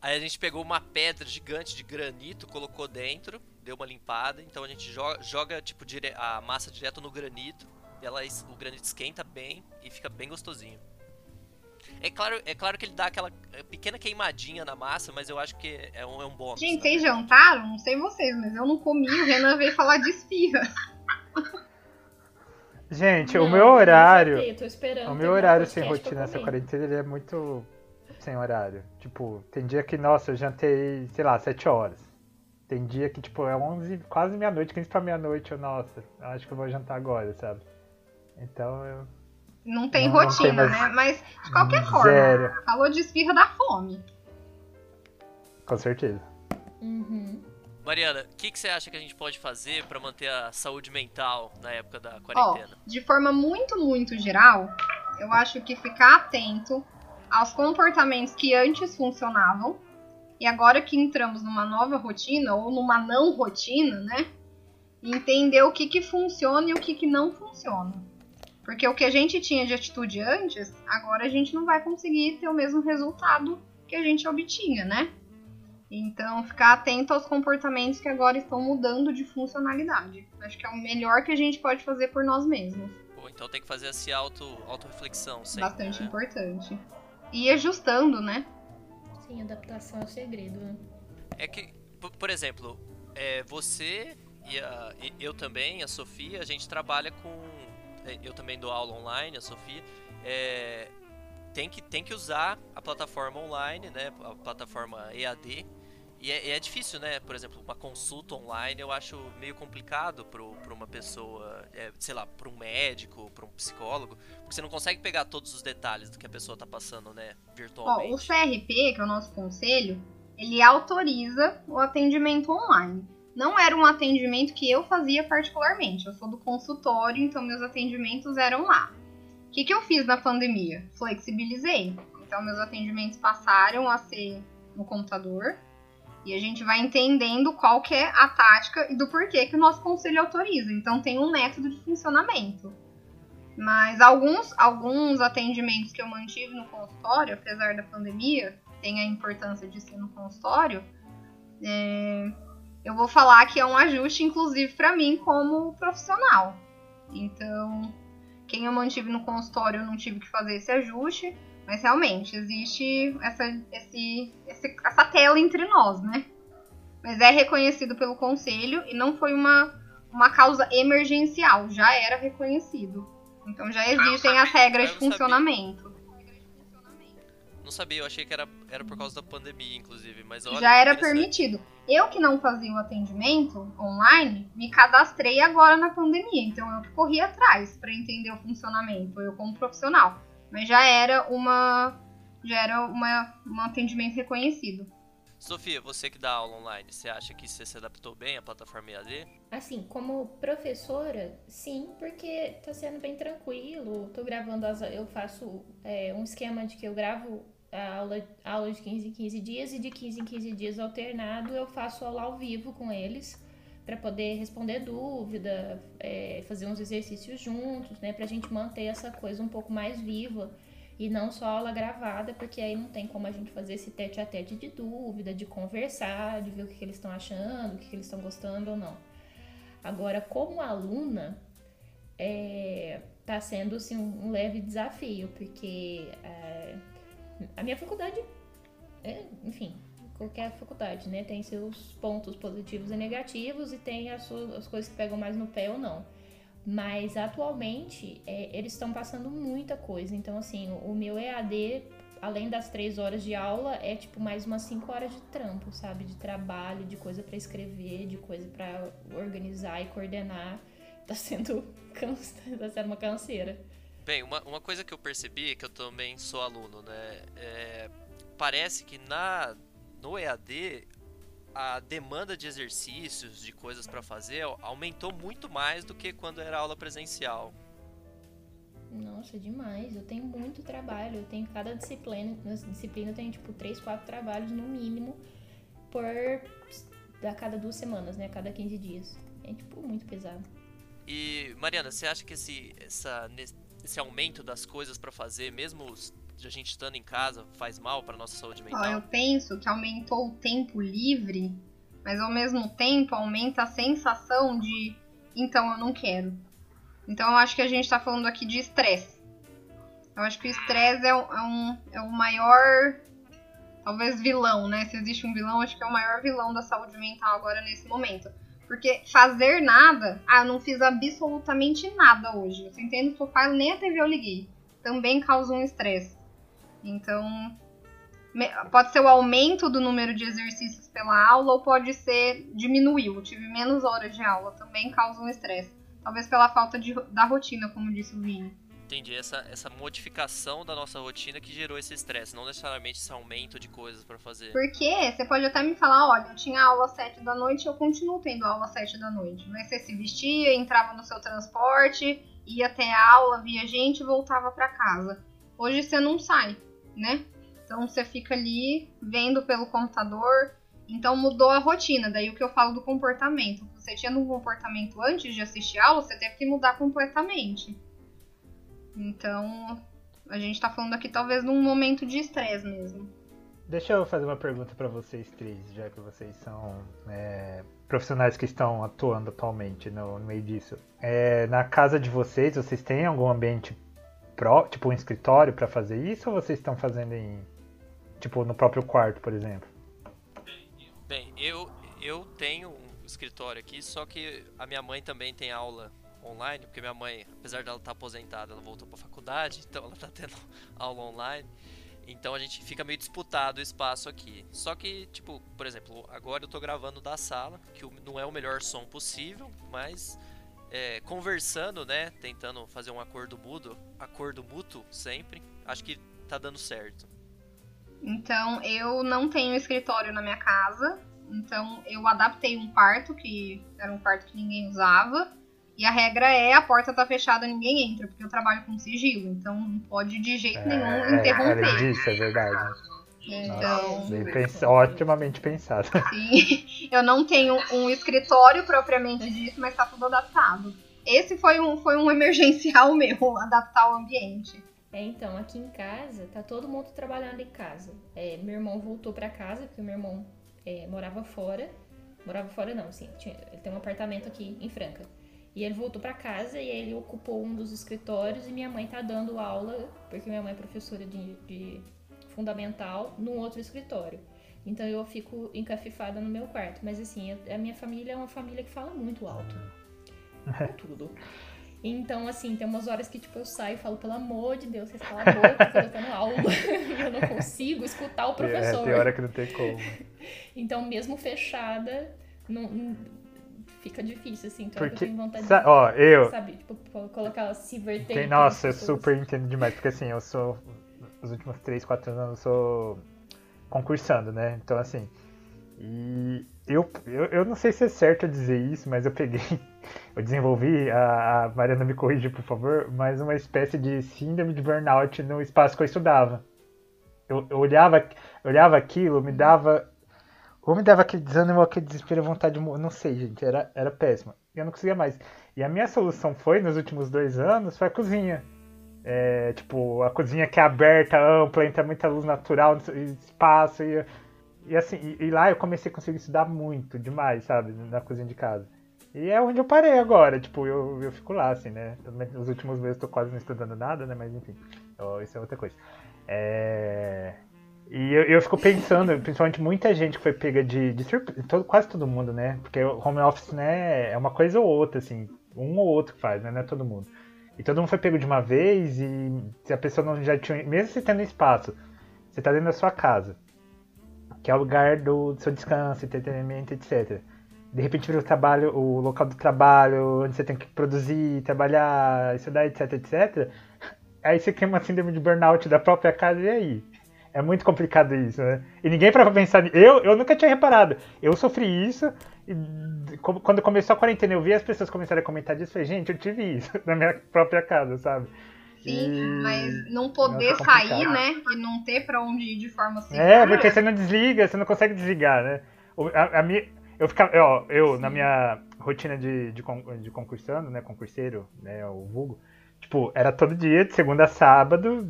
Aí a gente pegou uma pedra gigante de granito, colocou dentro, deu uma limpada, então a gente joga, joga tipo dire- a massa direto no granito, ela, o granito esquenta bem e fica bem gostosinho. É claro, é claro que ele dá aquela eh, pequena queimadinha na massa, mas eu acho que é um, é um bônus. Gente, né? vocês jantaram? Não sei vocês, mas eu não comi. O Renan veio falar de esfirra. Gente, Não, o meu não horário. tô esperando O meu horário sem rotina nessa comer. quarentena ele é muito sem horário. Tipo, tem dia que, nossa, eu jantei, sei lá, 7 horas. Tem dia que, tipo, é 11, quase meia-noite, 15 pra meia-noite. Eu, nossa, eu acho que eu vou jantar agora, sabe? Então eu. Não tem Não, não rotina, tem mais- né? Mas, de qualquer forma, Zero. falou de esfirra da fome. Com certeza. Uhum. Mariana, o que, que você acha que a gente pode fazer pra manter a saúde mental na época da quarentena? de forma muito, muito geral, eu acho que ficar atento aos comportamentos que antes funcionavam e agora que entramos numa nova rotina ou numa não rotina, né? Entender o que que funciona e o que que não funciona. Porque o que a gente tinha de atitude antes, agora a gente não vai conseguir ter o mesmo resultado que a gente obtinha, né? Então, ficar atento aos comportamentos que agora estão mudando de funcionalidade. Acho que é o melhor que a gente pode fazer por nós mesmos. Pô, então tem que fazer essa auto, auto-reflexão sempre. Bastante né? importante. E ajustando, né? Sim, adaptação é o segredo. né? É que, por, por exemplo, é, você e, a- e eu também, a Sofia, a gente trabalha com. é, Eu também dou aula online, a Sofia. é, tem, que, tem que usar a plataforma online, né? A plataforma EAD. E é, e é difícil, né? Por exemplo, uma consulta online eu acho meio complicado para uma pessoa, é, sei lá, para um médico, para um psicólogo, porque você não consegue pegar todos os detalhes do que a pessoa tá passando, né? Ó, Virtualmente. o CRP, que é o nosso conselho, ele autoriza o atendimento online. Não era um atendimento que eu fazia particularmente. Eu sou do consultório, então meus atendimentos eram lá. O que, que eu fiz na pandemia? Flexibilizei. Então, meus atendimentos passaram a ser no computador. E a gente vai entendendo qual que é a tática e do porquê que o nosso conselho autoriza. Então, tem um método de funcionamento. Mas alguns, alguns atendimentos que eu mantive no consultório, apesar da pandemia, tem a importância de ser no consultório, é, eu vou falar que é um ajuste, inclusive, para mim como profissional. Então, quem eu mantive no consultório, eu não tive que fazer esse ajuste, mas realmente existe essa, esse, esse, essa tela entre nós, né? Mas é reconhecido pelo conselho e não foi uma, uma causa emergencial, já era reconhecido. Então já existem as regras de funcionamento. Não sabia, eu achei que era, era por causa da pandemia, inclusive, mas olha, Já era permitido. Eu que não fazia o atendimento online, me cadastrei agora na pandemia, então eu corri atrás para entender o funcionamento, eu como profissional. Mas já era uma já era uma, um atendimento reconhecido. Sofia, você que dá aula online, você acha que você se adaptou bem à plataforma EAD? Assim, como professora, sim, porque tá sendo bem tranquilo. Tô gravando as. Eu faço é, um esquema de que eu gravo a aula, aula de 15 em 15 dias e de 15 em 15 dias alternado eu faço aula ao vivo com eles para poder responder dúvida, é, fazer uns exercícios juntos, né, pra gente manter essa coisa um pouco mais viva e não só aula gravada, porque aí não tem como a gente fazer esse tete a tete de dúvida, de conversar, de ver o que, que eles estão achando, o que, que eles estão gostando ou não. Agora, como aluna, é, tá sendo assim, um leve desafio, porque é, a minha faculdade, é, enfim, qualquer faculdade, né, tem seus pontos positivos e negativos e tem as, suas, as coisas que pegam mais no pé ou não. Mas atualmente é, eles estão passando muita coisa. Então, assim, o meu EAD, além das três horas de aula, é tipo mais umas cinco horas de trampo, sabe? De trabalho, de coisa para escrever, de coisa para organizar e coordenar. Tá sendo, cansa, tá sendo uma canseira. Bem, uma, uma coisa que eu percebi, é que eu também sou aluno, né? É, parece que na no EAD a demanda de exercícios, de coisas para fazer, aumentou muito mais do que quando era aula presencial. Nossa, demais. Eu tenho muito trabalho. Eu tenho cada disciplina, disciplina eu tenho tipo 3, 4 trabalhos no mínimo por a cada duas semanas, né? A cada 15 dias. É tipo muito pesado. E Mariana, você acha que esse, essa, esse aumento das coisas para fazer, mesmo de a gente estando em casa faz mal para nossa saúde mental? eu penso que aumentou o tempo livre, mas ao mesmo tempo aumenta a sensação de então eu não quero. Então eu acho que a gente está falando aqui de estresse. Eu acho que o estresse é, um, é o maior, talvez vilão, né? Se existe um vilão, acho que é o maior vilão da saúde mental agora nesse momento. Porque fazer nada, ah, eu não fiz absolutamente nada hoje. Você entende o sofá, nem a TV eu liguei. Também causa um estresse. Então, pode ser o aumento do número de exercícios pela aula ou pode ser diminuiu. Eu tive menos horas de aula, também causa um estresse. Talvez pela falta de, da rotina, como disse o Vini. Entendi, essa, essa modificação da nossa rotina que gerou esse estresse, não necessariamente esse aumento de coisas para fazer. Porque você pode até me falar, olha, eu tinha aula às 7 da noite, eu continuo tendo aula às 7 da noite. Mas você se vestia, entrava no seu transporte, ia até a aula, via gente e voltava para casa. Hoje você não sai né? Então você fica ali vendo pelo computador. Então mudou a rotina. Daí o que eu falo do comportamento. Você tinha um comportamento antes de assistir aula, você teve que mudar completamente. Então a gente tá falando aqui talvez num momento de estresse mesmo. Deixa eu fazer uma pergunta para vocês três, já que vocês são é, profissionais que estão atuando atualmente no, no meio disso. É, na casa de vocês, vocês têm algum ambiente tipo um escritório para fazer isso ou vocês estão fazendo em tipo no próprio quarto, por exemplo? Bem, eu eu tenho um escritório aqui, só que a minha mãe também tem aula online, porque minha mãe, apesar dela estar tá aposentada, ela voltou para faculdade, então ela está tendo aula online. Então a gente fica meio disputado o espaço aqui. Só que, tipo, por exemplo, agora eu tô gravando da sala, que não é o melhor som possível, mas é, conversando, né? Tentando fazer um acordo mútuo, acordo mútuo sempre. Acho que tá dando certo. Então, eu não tenho escritório na minha casa. Então, eu adaptei um quarto, que era um quarto que ninguém usava. E a regra é a porta tá fechada, ninguém entra, porque eu trabalho com sigilo, então não pode de jeito nenhum É, interromper. além disso, é verdade. Então, Nossa, bem pens- otimamente pensado. sim, eu não tenho um escritório propriamente disso, mas tá tudo adaptado. Esse foi um, foi um emergencial meu, adaptar o ambiente. É, então, aqui em casa, tá todo mundo trabalhando em casa. É, meu irmão voltou pra casa, porque meu irmão é, morava fora. Morava fora não, assim, tinha- ele tem um apartamento aqui em Franca. E ele voltou pra casa e ele ocupou um dos escritórios e minha mãe tá dando aula, porque minha mãe é professora de, de fundamental, num outro escritório. Então eu fico encafifada no meu quarto. Mas assim, eu- a minha família é uma família que fala muito alto. Com tudo. Então, assim, tem umas horas que, tipo, eu saio e falo, pelo amor de Deus, vocês calam a boca, que eu tô tendo aula. e eu não consigo escutar o É, professor. tem hora que não tem como. Então, mesmo fechada, não, não- fica difícil, assim. Então, eu Porque, tenho vontade sa- de, ó, eu, sabe, tipo, colocar ela se verter. Tem- nossa, eu super entendo demais, porque assim, eu sou. Os últimos 3, 4 anos eu sou concursando, né? Então assim. E eu, eu, eu não sei se é certo dizer isso, mas eu peguei. Eu desenvolvi, a, a Mariana me corrige, por favor, mas uma espécie de síndrome de burnout no espaço que eu estudava. Eu, eu olhava, olhava aquilo, me dava. Ou me dava aquele desânimo, aquele desespero, vontade de morrer. Não sei, gente, era, era péssimo. Eu não conseguia mais. E a minha solução foi, nos últimos dois anos, foi a cozinha. É, tipo, a cozinha que é aberta, ampla, entra muita luz natural, espaço. E, e assim, e, e lá eu comecei a conseguir estudar muito, demais, sabe? Na cozinha de casa. E é onde eu parei agora, tipo, eu, eu fico lá, assim, né? Nos últimos meses eu tô quase não estudando nada, né? Mas enfim, isso é outra coisa. É... E eu, eu fico pensando, principalmente muita gente que foi pega de, de surpresa, todo, quase todo mundo, né? Porque home office, né, é uma coisa ou outra, assim, um ou outro que faz, né? Não é todo mundo. E todo mundo foi pego de uma vez e se a pessoa não já tinha, mesmo você tendo espaço, você tá dentro da sua casa, que é o lugar do, do seu descanso, entretenimento, etc. De repente vira o trabalho, o local do trabalho, onde você tem que produzir, trabalhar, estudar, etc, etc. Aí você cria uma síndrome de burnout da própria casa e aí? É muito complicado isso, né? E ninguém para pensar. Eu, eu nunca tinha reparado. Eu sofri isso. E quando começou a quarentena, eu vi as pessoas começarem a comentar disso. Falei, gente, eu tive isso na minha própria casa, sabe? Sim, E- mas não poder Nossa, sair, né? E não ter pra onde ir de forma segura. É, porque você não desliga, você não consegue desligar, né? A, a minha, eu ficava, ó, eu, na minha rotina de, de, de concursando, né, concurseiro, né, o vulgo, tipo, era todo dia, de segunda a sábado,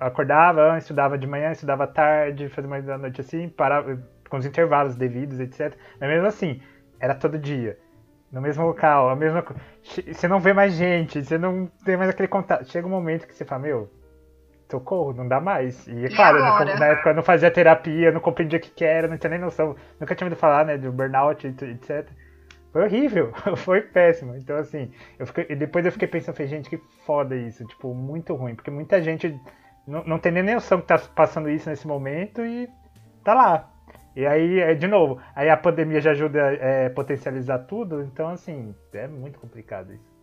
acordava, estudava de manhã, estudava tarde, fazia mais da noite assim, parava com os intervalos devidos, etc. Mas mesmo assim, era todo dia. No mesmo local, a mesma coisa. Você não vê mais gente, você não tem mais aquele contato. Chega um momento que você fala, meu, socorro, não dá mais. E é claro, não- agora? na época eu não fazia terapia, não compreendia o que, que era, não tinha nem noção. Nunca tinha ouvido falar, né, do burnout, etc. Foi horrível, foi péssimo. Então, assim, eu fiquei, e depois eu fiquei pensando, falei, gente, que foda isso. Tipo, muito ruim, porque muita gente não, não tem nem noção que tá passando isso nesse momento e tá lá. E aí, é, de novo, aí a pandemia já ajuda a é, potencializar tudo, então, assim, é muito complicado isso.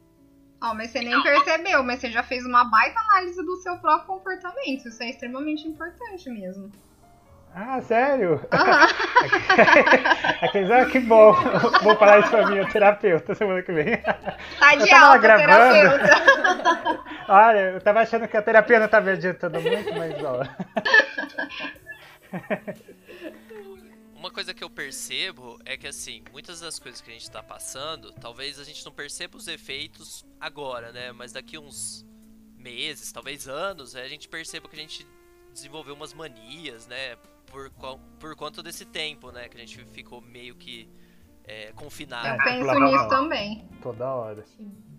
Ó, mas você nem percebeu, mas você já fez uma baita análise do seu próprio comportamento. Isso é extremamente importante mesmo. Ah, sério? Aham. Aqueles, ah, que bom, vou falar isso pra minha terapeuta semana que vem. Tá de Eu tava alta, gravando. terapeuta. Olha, eu tava achando que a terapia não tava adiantando muito, mas ó. Uma coisa que eu percebo é que, assim, muitas das coisas que a gente tá passando, talvez a gente não perceba os efeitos agora, né? Mas daqui uns meses, talvez anos, a gente perceba que a gente desenvolveu umas manias, né? Por, por conta desse tempo, né? Que a gente ficou meio que é, confinado. Eu É, penso lavar a nisso mão. também. Toda hora.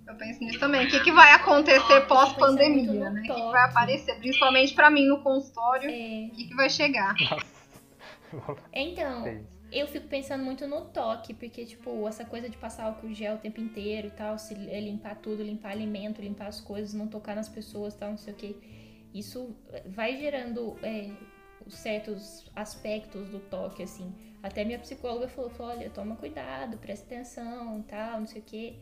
Eu penso nisso também. O que, que vai acontecer muito pós-pandemia, né? O que, vai aparecer? Principalmente pra mim no consultório. É, O que, que vai chegar? Nossa. então, eu fico pensando muito no toque, porque, tipo, essa coisa de passar álcool gel o tempo inteiro e tal, se é, limpar tudo, limpar alimento, limpar as coisas, não tocar nas pessoas tal, não sei o que. Isso vai gerando é, certos aspectos do toque, assim. Até minha psicóloga falou, falou, olha, toma cuidado, presta atenção tal, não sei o que.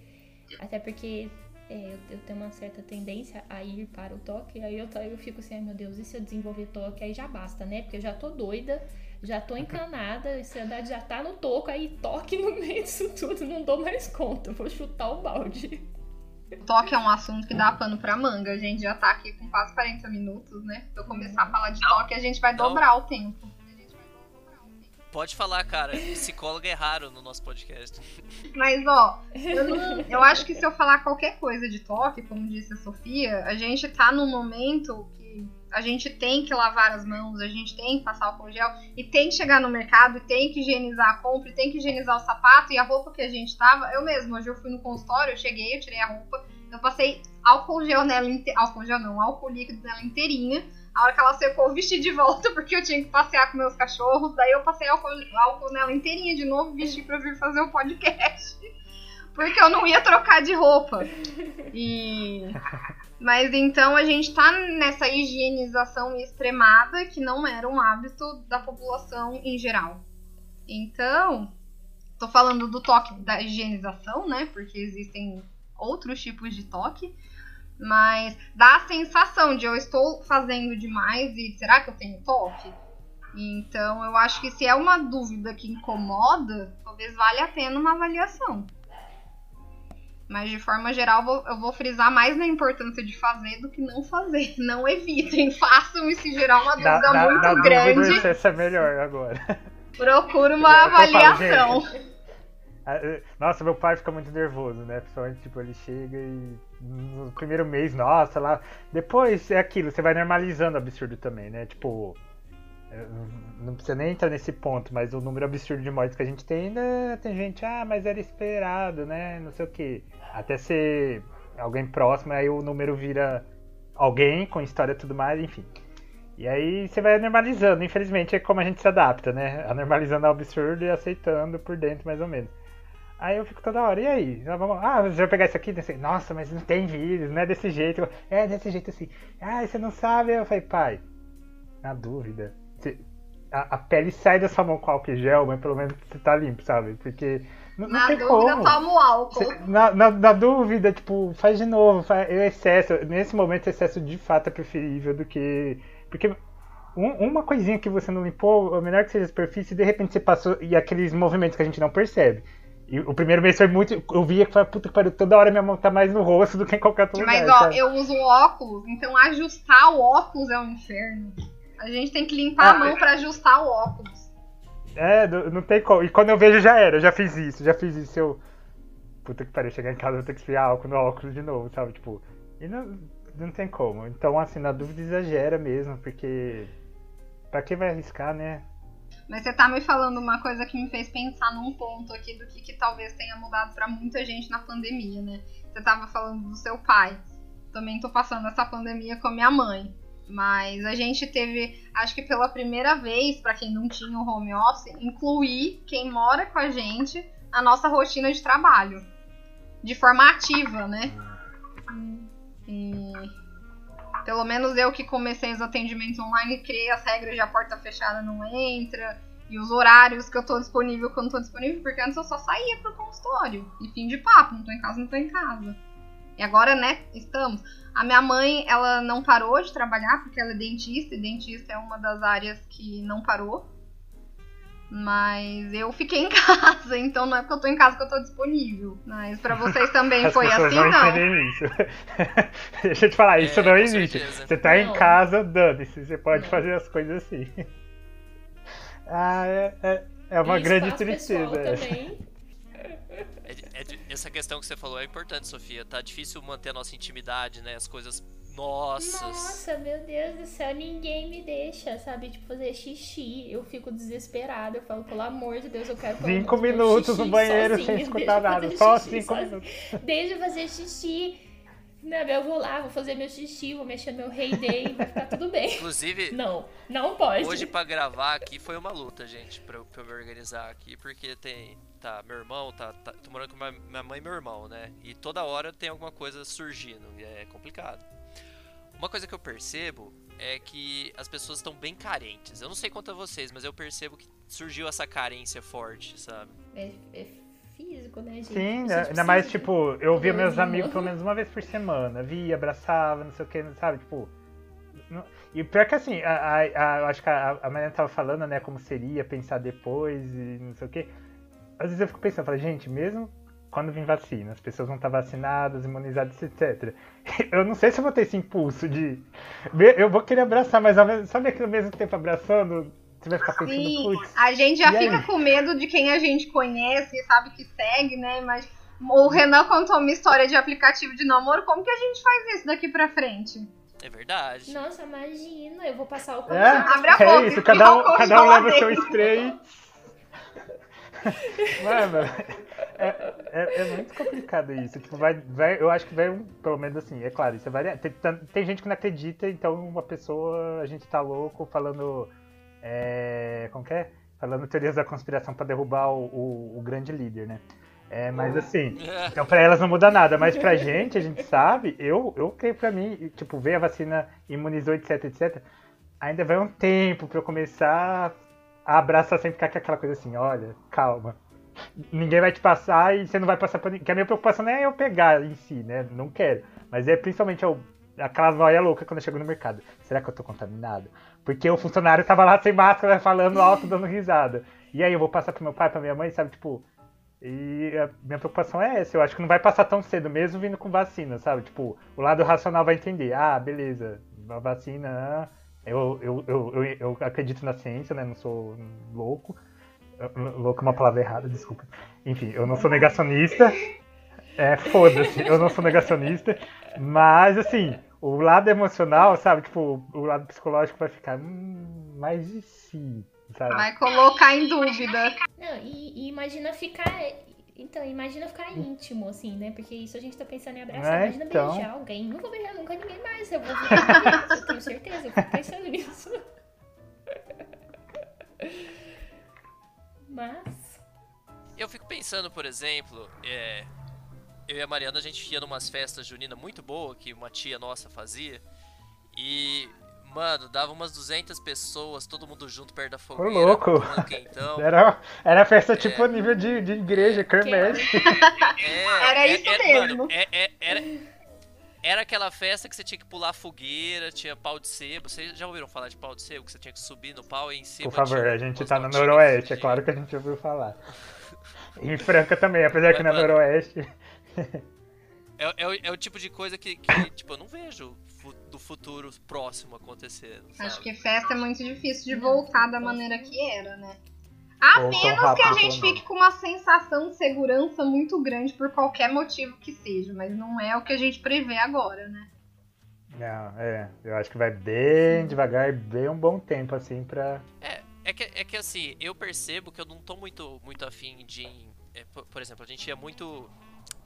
Até porque é, eu, tenho uma certa tendência a ir para o toque, aí eu, eu fico assim, meu Deus, e se eu desenvolver toque? Aí já basta, né? Porque eu já tô doida, já tô encanada, a ansiedade já tá no toco, aí toque no meio disso tudo, não dou mais conta, vou chutar o balde. Toque é um assunto que dá pano pra manga. A gente já tá aqui com quase 40 minutos, né? Se eu começar a falar de toque, a gente vai dobrar o tempo. Pode falar, cara. Psicóloga é raro no nosso podcast. Mas, ó, eu, não, eu acho que se eu falar qualquer coisa de toque, como disse a Sofia, a gente tá num momento que a gente tem que lavar as mãos, a gente tem que passar álcool gel e tem que chegar no mercado e tem que higienizar a compra e tem que higienizar o sapato e a roupa que a gente tava. Eu mesmo, hoje eu fui no consultório, eu cheguei, eu tirei a roupa, eu passei álcool gel nela, álcool gel não, álcool líquido nela inteirinha a hora que ela secou, eu vesti de volta porque eu tinha que passear com meus cachorros. Daí eu passei álcool, álcool nela inteirinha de novo, vesti pra vir fazer o podcast. Porque eu não ia trocar de roupa. E. Mas então a gente tá nessa higienização extremada que não era um hábito da população em geral. Então, tô falando do toque da higienização, né? Porque existem outros tipos de toque. Mas dá a sensação de eu estou fazendo demais e será que eu tenho toque? Então eu acho que se é uma dúvida que incomoda, talvez valha a pena uma avaliação. Mas de forma geral, eu vou frisar mais na importância de fazer do que não fazer. Não evitem, façam se gerar uma dúvida na, muito na grande. Dúvida, essa é melhor agora. Procura uma avaliação. Nossa, meu pai fica muito nervoso, né? Principalmente, tipo, ele chega e no primeiro mês, nossa, lá. Depois é aquilo, você vai normalizando o absurdo também, né? Tipo, não precisa nem entrar nesse ponto, mas o número absurdo de mortes que a gente tem ainda tem gente, ah, mas era esperado, né? Não sei o que. Até ser alguém próximo, aí o número vira alguém com história e tudo mais, enfim. E aí você vai normalizando, infelizmente é como a gente se adapta, né? A normalizando o absurdo e aceitando por dentro mais ou menos. Aí eu fico toda hora, e aí? Ah, você vai pegar isso aqui? Nossa, mas não tem vírus, não é desse jeito. É desse jeito assim. Ah, você não sabe? Eu falei, pai, na dúvida. Você, a, a, pele sai da sua mão com álcool gel, mas pelo menos você tá limpo, sabe? Porque. Não, na tem dúvida, como. toma o álcool. Você, na, na, na, dúvida, tipo, faz de novo. Faz, o excesso. Nesse momento, o excesso de fato é preferível do que. Porque um, uma coisinha que você não limpou, a menor que seja a superfície, de repente você passou. E aqueles movimentos que a gente não percebe. E o primeiro mês foi muito. Eu via que foi puta que pariu, toda hora minha mão tá mais no rosto do que em qualquer outro lugar. Mas ó, sabe? eu uso óculos, então ajustar o óculos é um inferno. A gente tem que limpar ah, a mão para ajustar o óculos. É, não tem como. E quando eu vejo já era, eu já fiz isso, já fiz isso. Eu. Puta que pariu, chegar em casa eu vou ter que esfriar álcool no óculos de novo, sabe? Tipo. E não, não tem como. Então, assim, na dúvida exagera mesmo, porque. Pra que vai arriscar, né? Mas você tá me falando uma coisa que me fez pensar num ponto aqui do que, que talvez tenha mudado para muita gente na pandemia, né? Você tava falando do seu pai. Também tô passando essa pandemia com a minha mãe. Mas a gente teve, acho que pela primeira vez, para quem não tinha o home office, incluir quem mora com a gente na nossa rotina de trabalho. De forma ativa, né? E pelo menos eu que comecei os atendimentos online, criei as regras de a porta fechada não entra. E os horários que eu tô disponível quando tô disponível, porque antes eu só saía pro consultório. E fim de papo, não tô em casa, não tô em casa. E agora, né, estamos. A minha mãe, ela não parou de trabalhar porque ela é dentista, e dentista é uma das áreas que não parou. Mas eu fiquei em casa, então não é porque eu tô em casa que eu tô disponível. Mas pra vocês também foi assim, não? não? Isso. Deixa eu te falar, isso é, não existe. certeza. Você tá Não. em casa, dane-se, você pode Não. fazer as coisas assim. Ah, é, é, é uma E grande tristeza. também. É- é essa questão que você falou é importante, Sofia. Tá difícil manter a nossa intimidade, né? As coisas nossas. Nossa, meu Deus do céu, ninguém me deixa, sabe? Tipo, fazer xixi. Eu fico desesperada. Eu falo, pelo amor de Deus, eu quero Cinco minutos xixi no banheiro sozinha, sem escutar nada. Só cinco sozinha. minutos. Deixa eu fazer xixi. Não, eu vou lá, vou fazer meu xixi, vou mexer no meu Rei Day, vai ficar tudo bem. Inclusive, Não, não pode. hoje pra gravar aqui foi uma luta, gente, pra, eu- pra eu me organizar aqui, porque tem. Tá, meu irmão, tá, tá tô morando com minha, minha mãe e meu irmão, né? E toda hora tem alguma coisa surgindo, e é complicado. Uma coisa que eu percebo é que as pessoas estão bem carentes. Eu não sei quanto a vocês, mas eu percebo que surgiu essa carência forte, sabe? É, é físico né, gente? Sim, né? ainda mais, precisa. tipo, eu via meus amigos pelo menos uma vez por semana. Via, abraçava, não sei o que, sabe? Tipo. não- E pior que assim, a, a- a- eu acho que a, a Mariana tava falando, né, como seria pensar depois e não sei o que. Às vezes eu fico pensando, falo, gente, mesmo quando vem vacina, as pessoas vão estar vacinadas, imunizadas, etc. Eu não sei se eu vou ter esse impulso de. Eu vou querer abraçar, mas ao mesmo, sabe que ao mesmo tempo abraçando, você vai ficar pensando, Sim, a gente já E fica aí? com medo de quem a gente conhece, sabe que segue, né? Mas o Renan contou uma história de aplicativo de namoro. Como que a gente faz isso daqui pra frente? É verdade. Nossa, imagina, eu vou passar o É, contato. Abre a boca, é isso, cada um, cada um leva o seu spray. Mano, é, é, é muito complicado isso. Tipo, vai, vai, eu acho que vai, um- pelo menos assim, é claro, isso é variado. Tem, tem gente que não acredita, então uma pessoa, a gente tá louco falando. É, como que é? Falando teorias da conspiração pra derrubar o, o, o grande líder, né? É, mas assim, então pra elas não muda nada, mas pra gente, a gente sabe, eu, eu creio pra mim, tipo, ver a vacina imunizou, etc, etc, ainda vai um tempo pra eu começar a abraçar sem ficar com aquela coisa assim, olha, calma. Ninguém vai te passar e você não vai passar pra ninguém. Que a minha preocupação não é eu pegar em si, né? Não quero. Mas é principalmente eu, aquela noia louca quando eu chego no mercado. Será que eu tô contaminado? Porque o funcionário tava lá sem máscara, falando alto, dando risada. E aí eu vou passar pro meu pai, pra minha mãe, sabe? Tipo, e a minha preocupação é essa. Eu acho que não vai passar tão cedo, mesmo vindo com vacina, sabe? Tipo, o lado racional vai entender. Ah, beleza, a vacina. Eu, eu, eu, eu, eu acredito na ciência, né? Não sou louco. Louco é uma palavra errada, desculpa. Enfim, eu não sou negacionista. É, foda-se, eu não sou negacionista. Mas, assim, o lado emocional, sabe? Tipo, o lado psicológico vai ficar. Hum, mas e se? Sabe? Vai colocar em dúvida. Não, e, e imagina ficar. Então, imagina ficar íntimo, assim, né? Porque isso a gente tá pensando em abraçar. É, imagina então. beijar alguém. Não vou beijar nunca ninguém mais. Eu vou ficar eu tenho certeza. Eu fico pensando nisso. Mas. Eu fico pensando, por exemplo, é, eu e a Mariana a gente ia numas festas juninas muito boa que uma tia nossa fazia. E, mano, dava umas 200 pessoas, todo mundo junto perto da fogueira. louco. tomando quentão. Era, era festa tipo nível de, de igreja, quermesse. É, Era é- isso é- mesmo. mano, é- é- era, era aquela festa que você tinha que pular fogueira, tinha pau de sebo. Vocês já ouviram falar de pau de sebo? Que você tinha que subir no pau e em cima Por favor, tinha a gente tá no Noroeste, é de- claro que a gente ouviu falar. Em Franca também, apesar que na Mas, mano, Noroeste. É, é o- é o tipo de coisa que, que, tipo, eu não vejo do futuro próximo acontecendo. sabe? Acho que festa é muito difícil de voltar da maneira que era, né? A Ou menos que a gente fique com uma sensação de segurança muito grande por qualquer motivo que seja, mas não é o que a gente prevê agora, né? Não, é. Eu acho que vai bem devagar, bem um bom tempo, assim, pra. É, é que, é que assim, eu percebo que eu não tô muito, muito afim de. é, por, por exemplo, a gente ia muito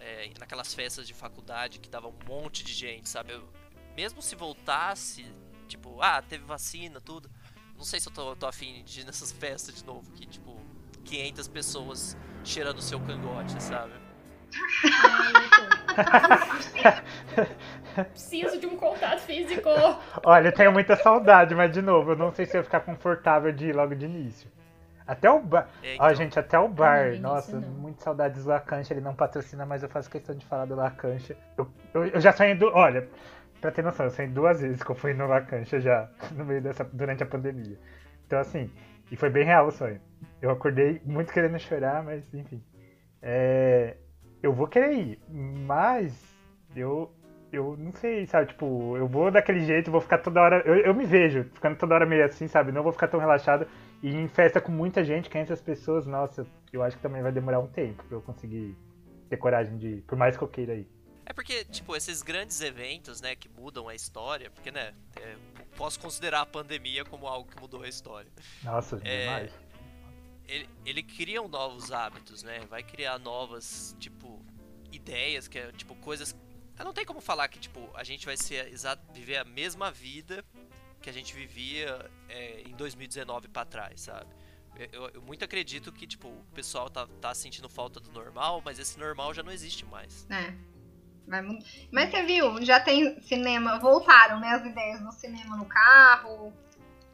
é, naquelas festas de faculdade que dava um monte de gente, sabe? Eu- mesmo se voltasse, tipo, ah, teve vacina, tudo. Não sei se eu tô, tô afim de ir nessas festas de novo, que, tipo, 500 pessoas cheirando o seu cangote, sabe? Preciso de um contato físico. Olha, eu tenho muita saudade, mas de novo, eu não sei se eu ia ficar confortável de ir logo de início. Até o bar. É, Ó, então, gente, até o bar. no início, Nossa, não. muito saudades do Lacancha. Ele não patrocina, mas eu faço questão de falar do Lacancha. Eu, eu, eu já sonhei. Du... Olha, pra ter noção, eu sonhei duas vezes que eu fui no Lacancha já, no meio dessa. durante a pandemia. Então, assim, e foi bem real o sonho. Eu acordei muito querendo chorar, mas enfim. É, eu vou querer ir, mas eu. Eu não sei, sabe? Tipo, eu vou daquele jeito, vou ficar toda hora. Eu, eu me vejo ficando toda hora meio assim, sabe? Não vou ficar tão relaxado. E em festa com muita gente, 500 pessoas, nossa, eu acho que também vai demorar um tempo pra eu conseguir ter coragem de ir, por mais que eu queira ir. É porque, tipo, esses grandes eventos, né, que mudam a história, porque, né, é, posso considerar a pandemia como algo que mudou a história. Nossa, É, demais. Ele, ele cria novos hábitos, né, vai criar novas, tipo, ideias, que é, tipo, coisas... Não tem como falar que, tipo, a gente vai ser viver a mesma vida que a gente vivia é, em 2019 pra trás, sabe? Eu, eu muito acredito que, tipo, o pessoal tá, tá sentindo falta do normal, mas esse normal já não existe mais. É. Mas você viu, já tem cinema, voltaram, né, as ideias do cinema no carro,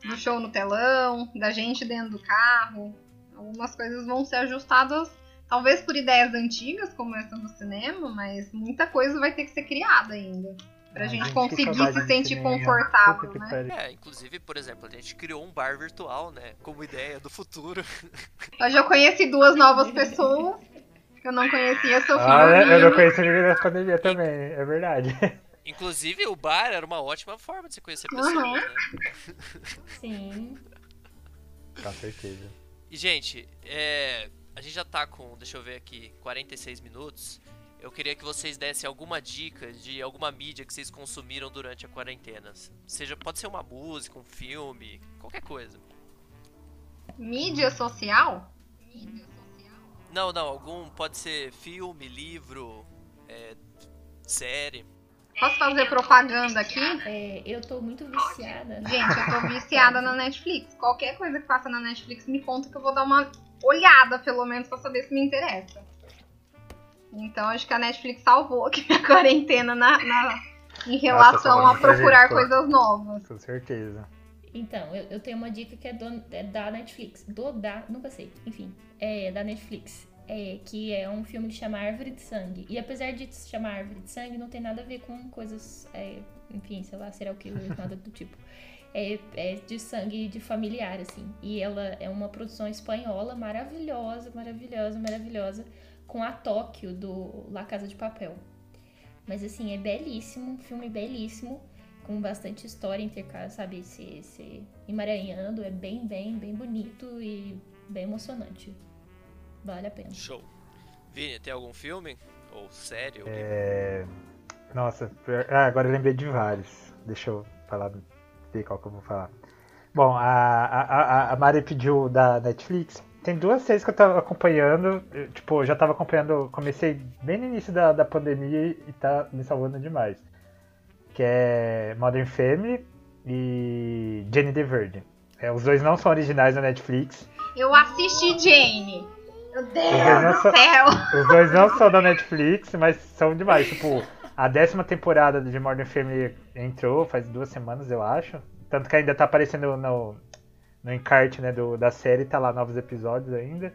do show no telão, da gente dentro do carro. Algumas coisas vão ser ajustadas Talvez por ideias antigas, como essa do cinema, mas muita coisa vai ter que ser criada ainda. Pra Ai, gente gente, conseguir se sentir cinema. confortável, né? É, inclusive, por exemplo, a gente criou um bar virtual, né? Como ideia do futuro. Eu já conheci duas novas pessoas que eu não conhecia, Sofia Ah, é, eu não Will. conheci ninguém da pandemia também, é verdade. Inclusive, o bar era uma ótima forma de se conhecer Uhum. pessoas, né? Sim. Com certeza. E, gente, é, a gente já tá com, deixa eu ver aqui, 46 minutos. Eu queria que vocês dessem alguma dica de alguma mídia que vocês consumiram durante a quarentena. Seja, pode ser uma música, um filme, qualquer coisa. Mídia social? Não, não, algum pode ser filme, livro, é, série. Posso fazer propaganda aqui? É, eu tô muito viciada. Gente, eu tô viciada na Netflix. Qualquer coisa que passa na Netflix me conta que eu vou dar uma olhada, pelo menos, pra saber se me interessa. Então acho que a Netflix salvou aqui a quarentena na, na- em relação salvou a procurar gente, coisas novas. Com certeza. Então, eu, eu tenho uma dica que é, do- é da Netflix. Do da. Nunca sei. Enfim, é da Netflix. É, que é um filme que chama Árvore de Sangue. E apesar de se chamar Árvore de Sangue, não tem nada a ver com coisas. é, enfim, sei lá, serial killer, nada do tipo. É, é de sangue de familiar, assim. E ela é uma produção espanhola maravilhosa, maravilhosa, maravilhosa. Com a Tóquio do La Casa de Papel. Mas assim, é belíssimo, um filme belíssimo com bastante história intercalada, sabe? Se, se emaranhando, é bem, bem, bem bonito e bem emocionante. Vale a pena. Show. Vini, tem algum filme? Ou série? Ou? É... Nossa, ah, agora eu lembrei de vários. Deixa eu falar, ver qual que eu vou falar. Bom, a, a, a- a Mari pediu da Netflix. Tem duas séries que eu tava acompanhando. eu, tipo, eu já tava acompanhando. Comecei bem no início da, da pandemia e tá me salvando demais. Que é Modern Family e Jenny the Virgin. É, os dois não são originais da Netflix. Eu assisti Jane. Meu Deus do só- céu! Os dois não são da Netflix, mas são demais. Tipo, a décima temporada de Modern Family entrou faz duas semanas, eu acho. Tanto que ainda tá aparecendo no, no encarte né, do, da série, tá lá novos episódios ainda.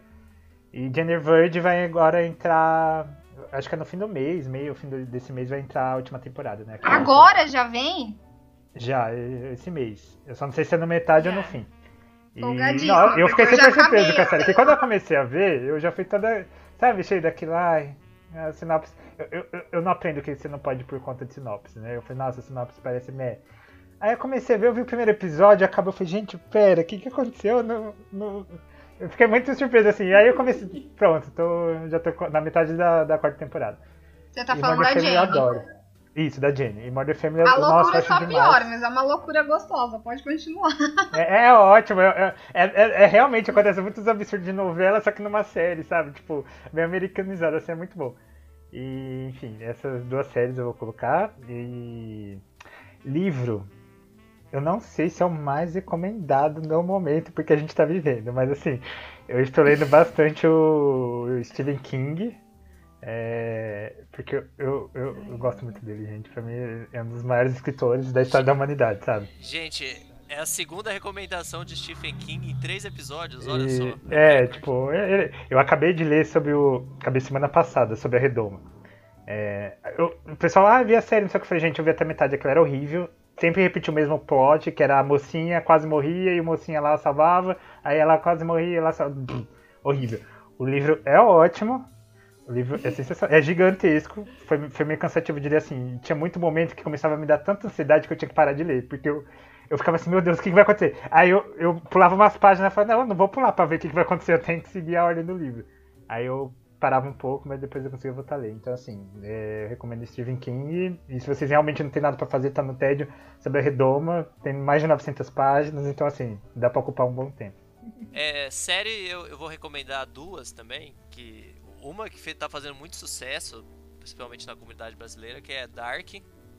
E Jenner Virgin vai agora entrar. Acho que é no fim do mês, meio fim desse mês vai entrar a última temporada, né? Agora já vem? Já, esse mês. Eu só não sei se é no metade ou no fim. E, não, eu fiquei super surpreso com a série. Porque quando eu comecei a ver, eu já fui toda. Sabe, cheio daquilo, ai. A sinopse. Eu, eu, eu- não aprendo que você não pode por conta de sinopse, né? Eu falei, nossa, a sinopse parece meh. Aí eu comecei a ver, eu vi o primeiro episódio, acabou, eu falei, gente, pera, o que, que aconteceu? No, no... Eu fiquei muito surpreso assim. Aí eu comecei, pronto, tô, já tô na metade da, da quarta temporada. Você tá e falando da Modern Family Jane. adoro. Isso, da Jenny. E Modern Family, A eu- nossa, loucura eu acho só demais. piora, mas é uma loucura gostosa. Pode continuar. É, é ótimo, é, é, é- é realmente acontece muitos absurdos de novela, só que numa série, sabe? Tipo, bem americanizado, assim, é muito bom. E, enfim, essas duas séries eu vou colocar. E. Livro. Eu não sei se é o mais recomendado no momento, porque a gente tá vivendo, mas assim, eu estou lendo bastante o Stephen King. é, porque eu, eu, eu, eu gosto muito dele, gente. Pra mim é um dos maiores escritores da história da humanidade, sabe? Gente, é a segunda recomendação de Stephen King em três episódios, olha E- só. É, tipo, ele- eu acabei de ler sobre o. Acabei semana passada, sobre a Redoma. É, eu- o pessoal, ah, vi a série, não sei o que. Eu falei, gente, eu vi até metade, aquilo era horrível. Sempre repetia o mesmo plot, que era a mocinha quase morria e o mocinha lá salvava, aí ela quase morria, ela salvava. Horrível. O livro é ótimo. O livro é sensacional. É gigantesco. Foi, foi meio cansativo de ler assim. Tinha muito momento que começava a me dar tanta ansiedade que eu tinha que parar de ler. Porque eu, eu ficava assim, meu Deus, o que, que vai acontecer? Aí eu, eu pulava umas páginas e falava, não, não vou pular pra ver o que, que vai acontecer, eu tenho que seguir a ordem do livro. Aí eu parava um pouco, mas depois eu conseguia voltar a ler. Então, assim, é, eu recomendo Stephen King. E se vocês realmente não tem nada pra fazer, tá no tédio sobre a Redoma. Tem mais de 900 páginas, então, assim, dá pra ocupar um bom tempo. É, série eu, eu vou recomendar duas também, que uma que tá fazendo muito sucesso, principalmente na comunidade brasileira, que é Dark.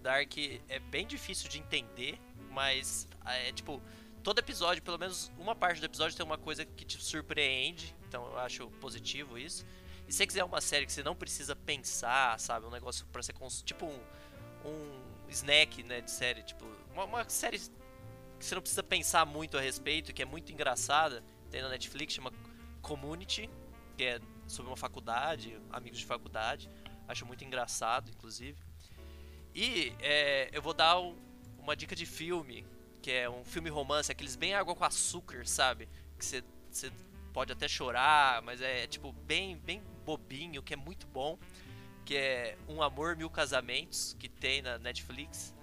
Dark é bem difícil de entender, mas é tipo, todo episódio, pelo menos uma parte do episódio tem uma coisa que te surpreende, então eu acho positivo isso. E se você quiser uma série que você não precisa pensar, sabe, um negócio pra ser cons- tipo um, um snack, né, de série, tipo, uma, uma série que você não precisa pensar muito a respeito, que é muito engraçada, tem na Netflix, chama Community, que é sobre uma faculdade, amigos de faculdade. Acho muito engraçado, inclusive. E é, eu vou dar um, uma dica de filme, que é um filme romance, aqueles bem água com açúcar, sabe? Que você pode até chorar, mas é tipo bem, bem bobinho, que é muito bom. Que é Um Amor Mil Casamentos, que tem na Netflix.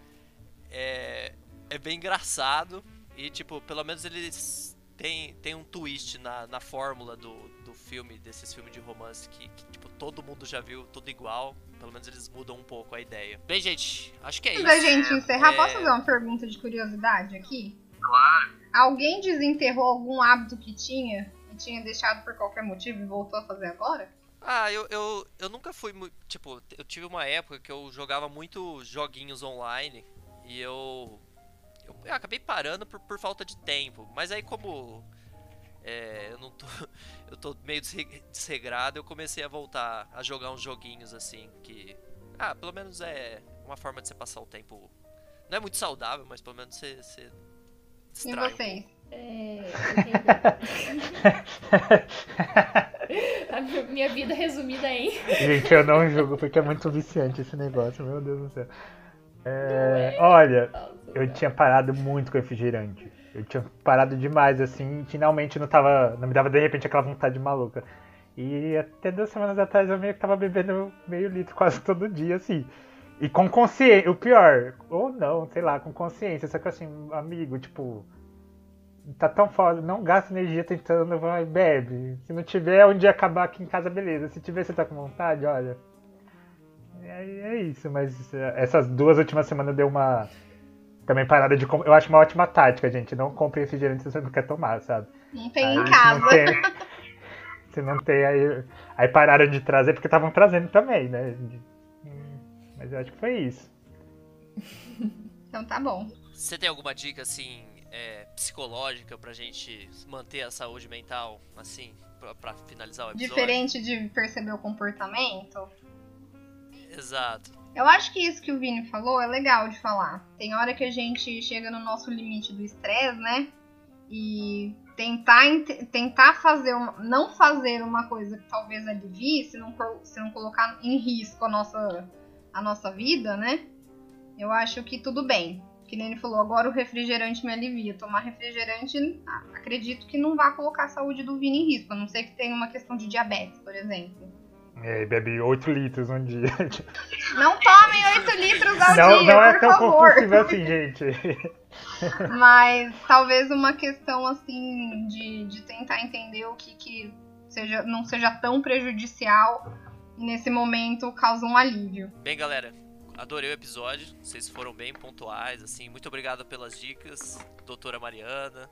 É, é bem engraçado e, tipo, pelo menos eles têm, têm um twist na, na fórmula do, do filme, desses filmes de romance que, que, tipo, todo mundo já viu, tudo igual. Pelo menos eles mudam um pouco a ideia. Bem, gente, acho que é Antes isso. da gente encerrar, É. posso fazer uma pergunta de curiosidade aqui? Claro. Alguém desenterrou algum hábito que tinha e tinha deixado por qualquer motivo e voltou a fazer agora? Ah, eu, eu, eu nunca fui muito. Tipo, eu tive uma época que eu jogava muito joguinhos online e eu. Eu, eu acabei parando por, por falta de tempo. Mas aí, como. é, eu não tô. Eu tô meio desre- desregrado, eu comecei a voltar a jogar uns joguinhos assim. Que. Ah, pelo menos é uma forma de você passar o tempo. Não é muito saudável, mas pelo menos você. você E distrai um? É, a mi- minha vida resumida em. Gente, eu não julgo porque é muito viciante esse negócio, meu Deus do céu. É, olha, eu tinha parado muito com refrigerante. Eu tinha parado demais, assim, finalmente não tava. Não me dava de repente aquela vontade maluca. E até duas semanas atrás eu meio que tava bebendo meio litro quase todo dia, assim. E com consciência, o pior, ou não, sei lá, com consciência, só que assim, amigo, tipo, tá tão foda, não gasta energia tentando, vai, bebe. Se não tiver, um dia acabar aqui em casa, beleza. Se tiver, você tá com vontade, olha. É, é isso, mas é, essas duas últimas semanas deu uma. Também parada de. Eu acho uma ótima tática, gente. Não compre refrigerante se você não quer tomar, sabe? Não tem Aí, em se casa. não tem- Se não tem, aí, aí pararam de trazer porque estavam trazendo também, né? Mas eu acho que foi isso. Então tá bom. Você tem alguma dica assim é, psicológica pra gente manter a saúde mental assim pra, pra finalizar o episódio? Diferente de perceber o comportamento, Exato. eu acho que isso que o Vini falou é legal de falar. Tem hora que a gente chega no nosso limite do estresse, né? E tentar, ent- tentar fazer uma, não fazer uma coisa que talvez alivie, se não, se não colocar em risco a nossa, a nossa vida, né? Eu acho que tudo bem. Que nem ele falou, agora o refrigerante me alivia. Tomar refrigerante, acredito que não vai colocar a saúde do Vini em risco, a não ser que tenha uma questão de diabetes, por exemplo. É, bebe 8 litros um dia. Não tomem 8 litros ao não, dia, não é por tão favor. compulsivo assim, gente. Mas talvez uma questão assim de, de tentar entender o que, que seja, não seja tão prejudicial e nesse momento causa um alívio. Bem, galera, adorei o episódio. Vocês foram bem pontuais, assim. Muito obrigado pelas dicas, doutora Mariana.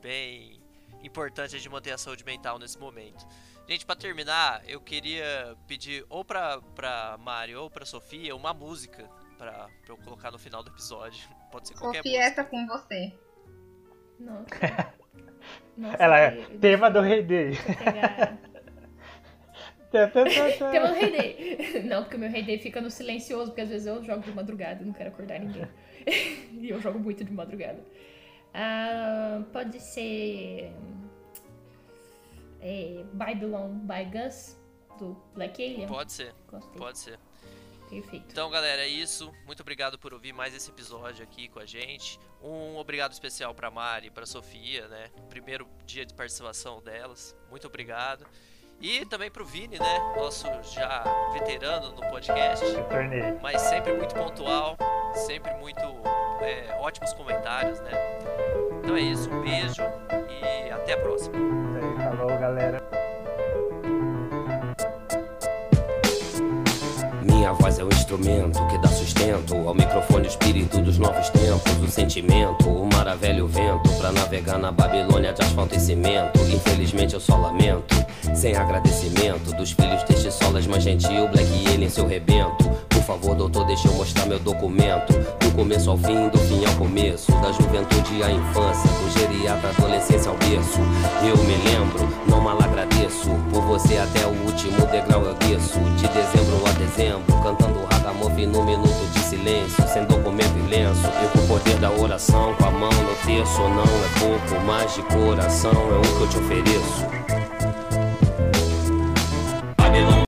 Bem importante a gente manter a saúde mental nesse momento. Gente, pra terminar, eu queria pedir ou pra, pra Mari ou pra Sofia uma música pra, pra eu colocar no final do episódio. Pode ser qualquer Sofia, música. essa com você. Nossa. Nossa, Ela é tema do Rei Day. Do Rei. Não, porque o meu Rei fica no silencioso, porque às vezes eu jogo de madrugada e não quero acordar ninguém. e eu jogo muito de madrugada. Ah, pode ser. É, Babylon by Gus, do Black Alien. Pode ser, Gostei. pode ser. Perfeito. Então, galera, é isso. Muito obrigado por ouvir mais esse episódio aqui com a gente. Um obrigado especial pra Mari e pra Sofia, né? Primeiro dia de participação delas. Muito obrigado. E também pro Vini, né? Nosso já veterano no podcast. Mas sempre muito pontual. Sempre muito é, ótimos comentários, né? Então é isso. Um beijo e até a próxima. Falou, galera. Minha voz é o instrumento que dá sustento ao microfone, o espírito dos novos tempos, o sentimento, o maravilha, o vento, pra navegar na Babilônia de asfalto e cimento. Infelizmente eu só lamento, sem agradecimento dos filhos deste solas mais gentil, Black Alien seu rebento. Por favor, doutor, deixa eu mostrar meu documento. Do começo ao fim, do fim ao começo, da juventude à infância, do geriatra à adolescência ao berço. Eu me lembro, não mal agradeço, por você até o último degrau eu desço. De dezembro a dezembro, cantando ragamuffin no minuto de silêncio, sem documento e lenço. Eu com o poder da oração, com a mão no terço, não é pouco, mas de coração é o que eu te ofereço.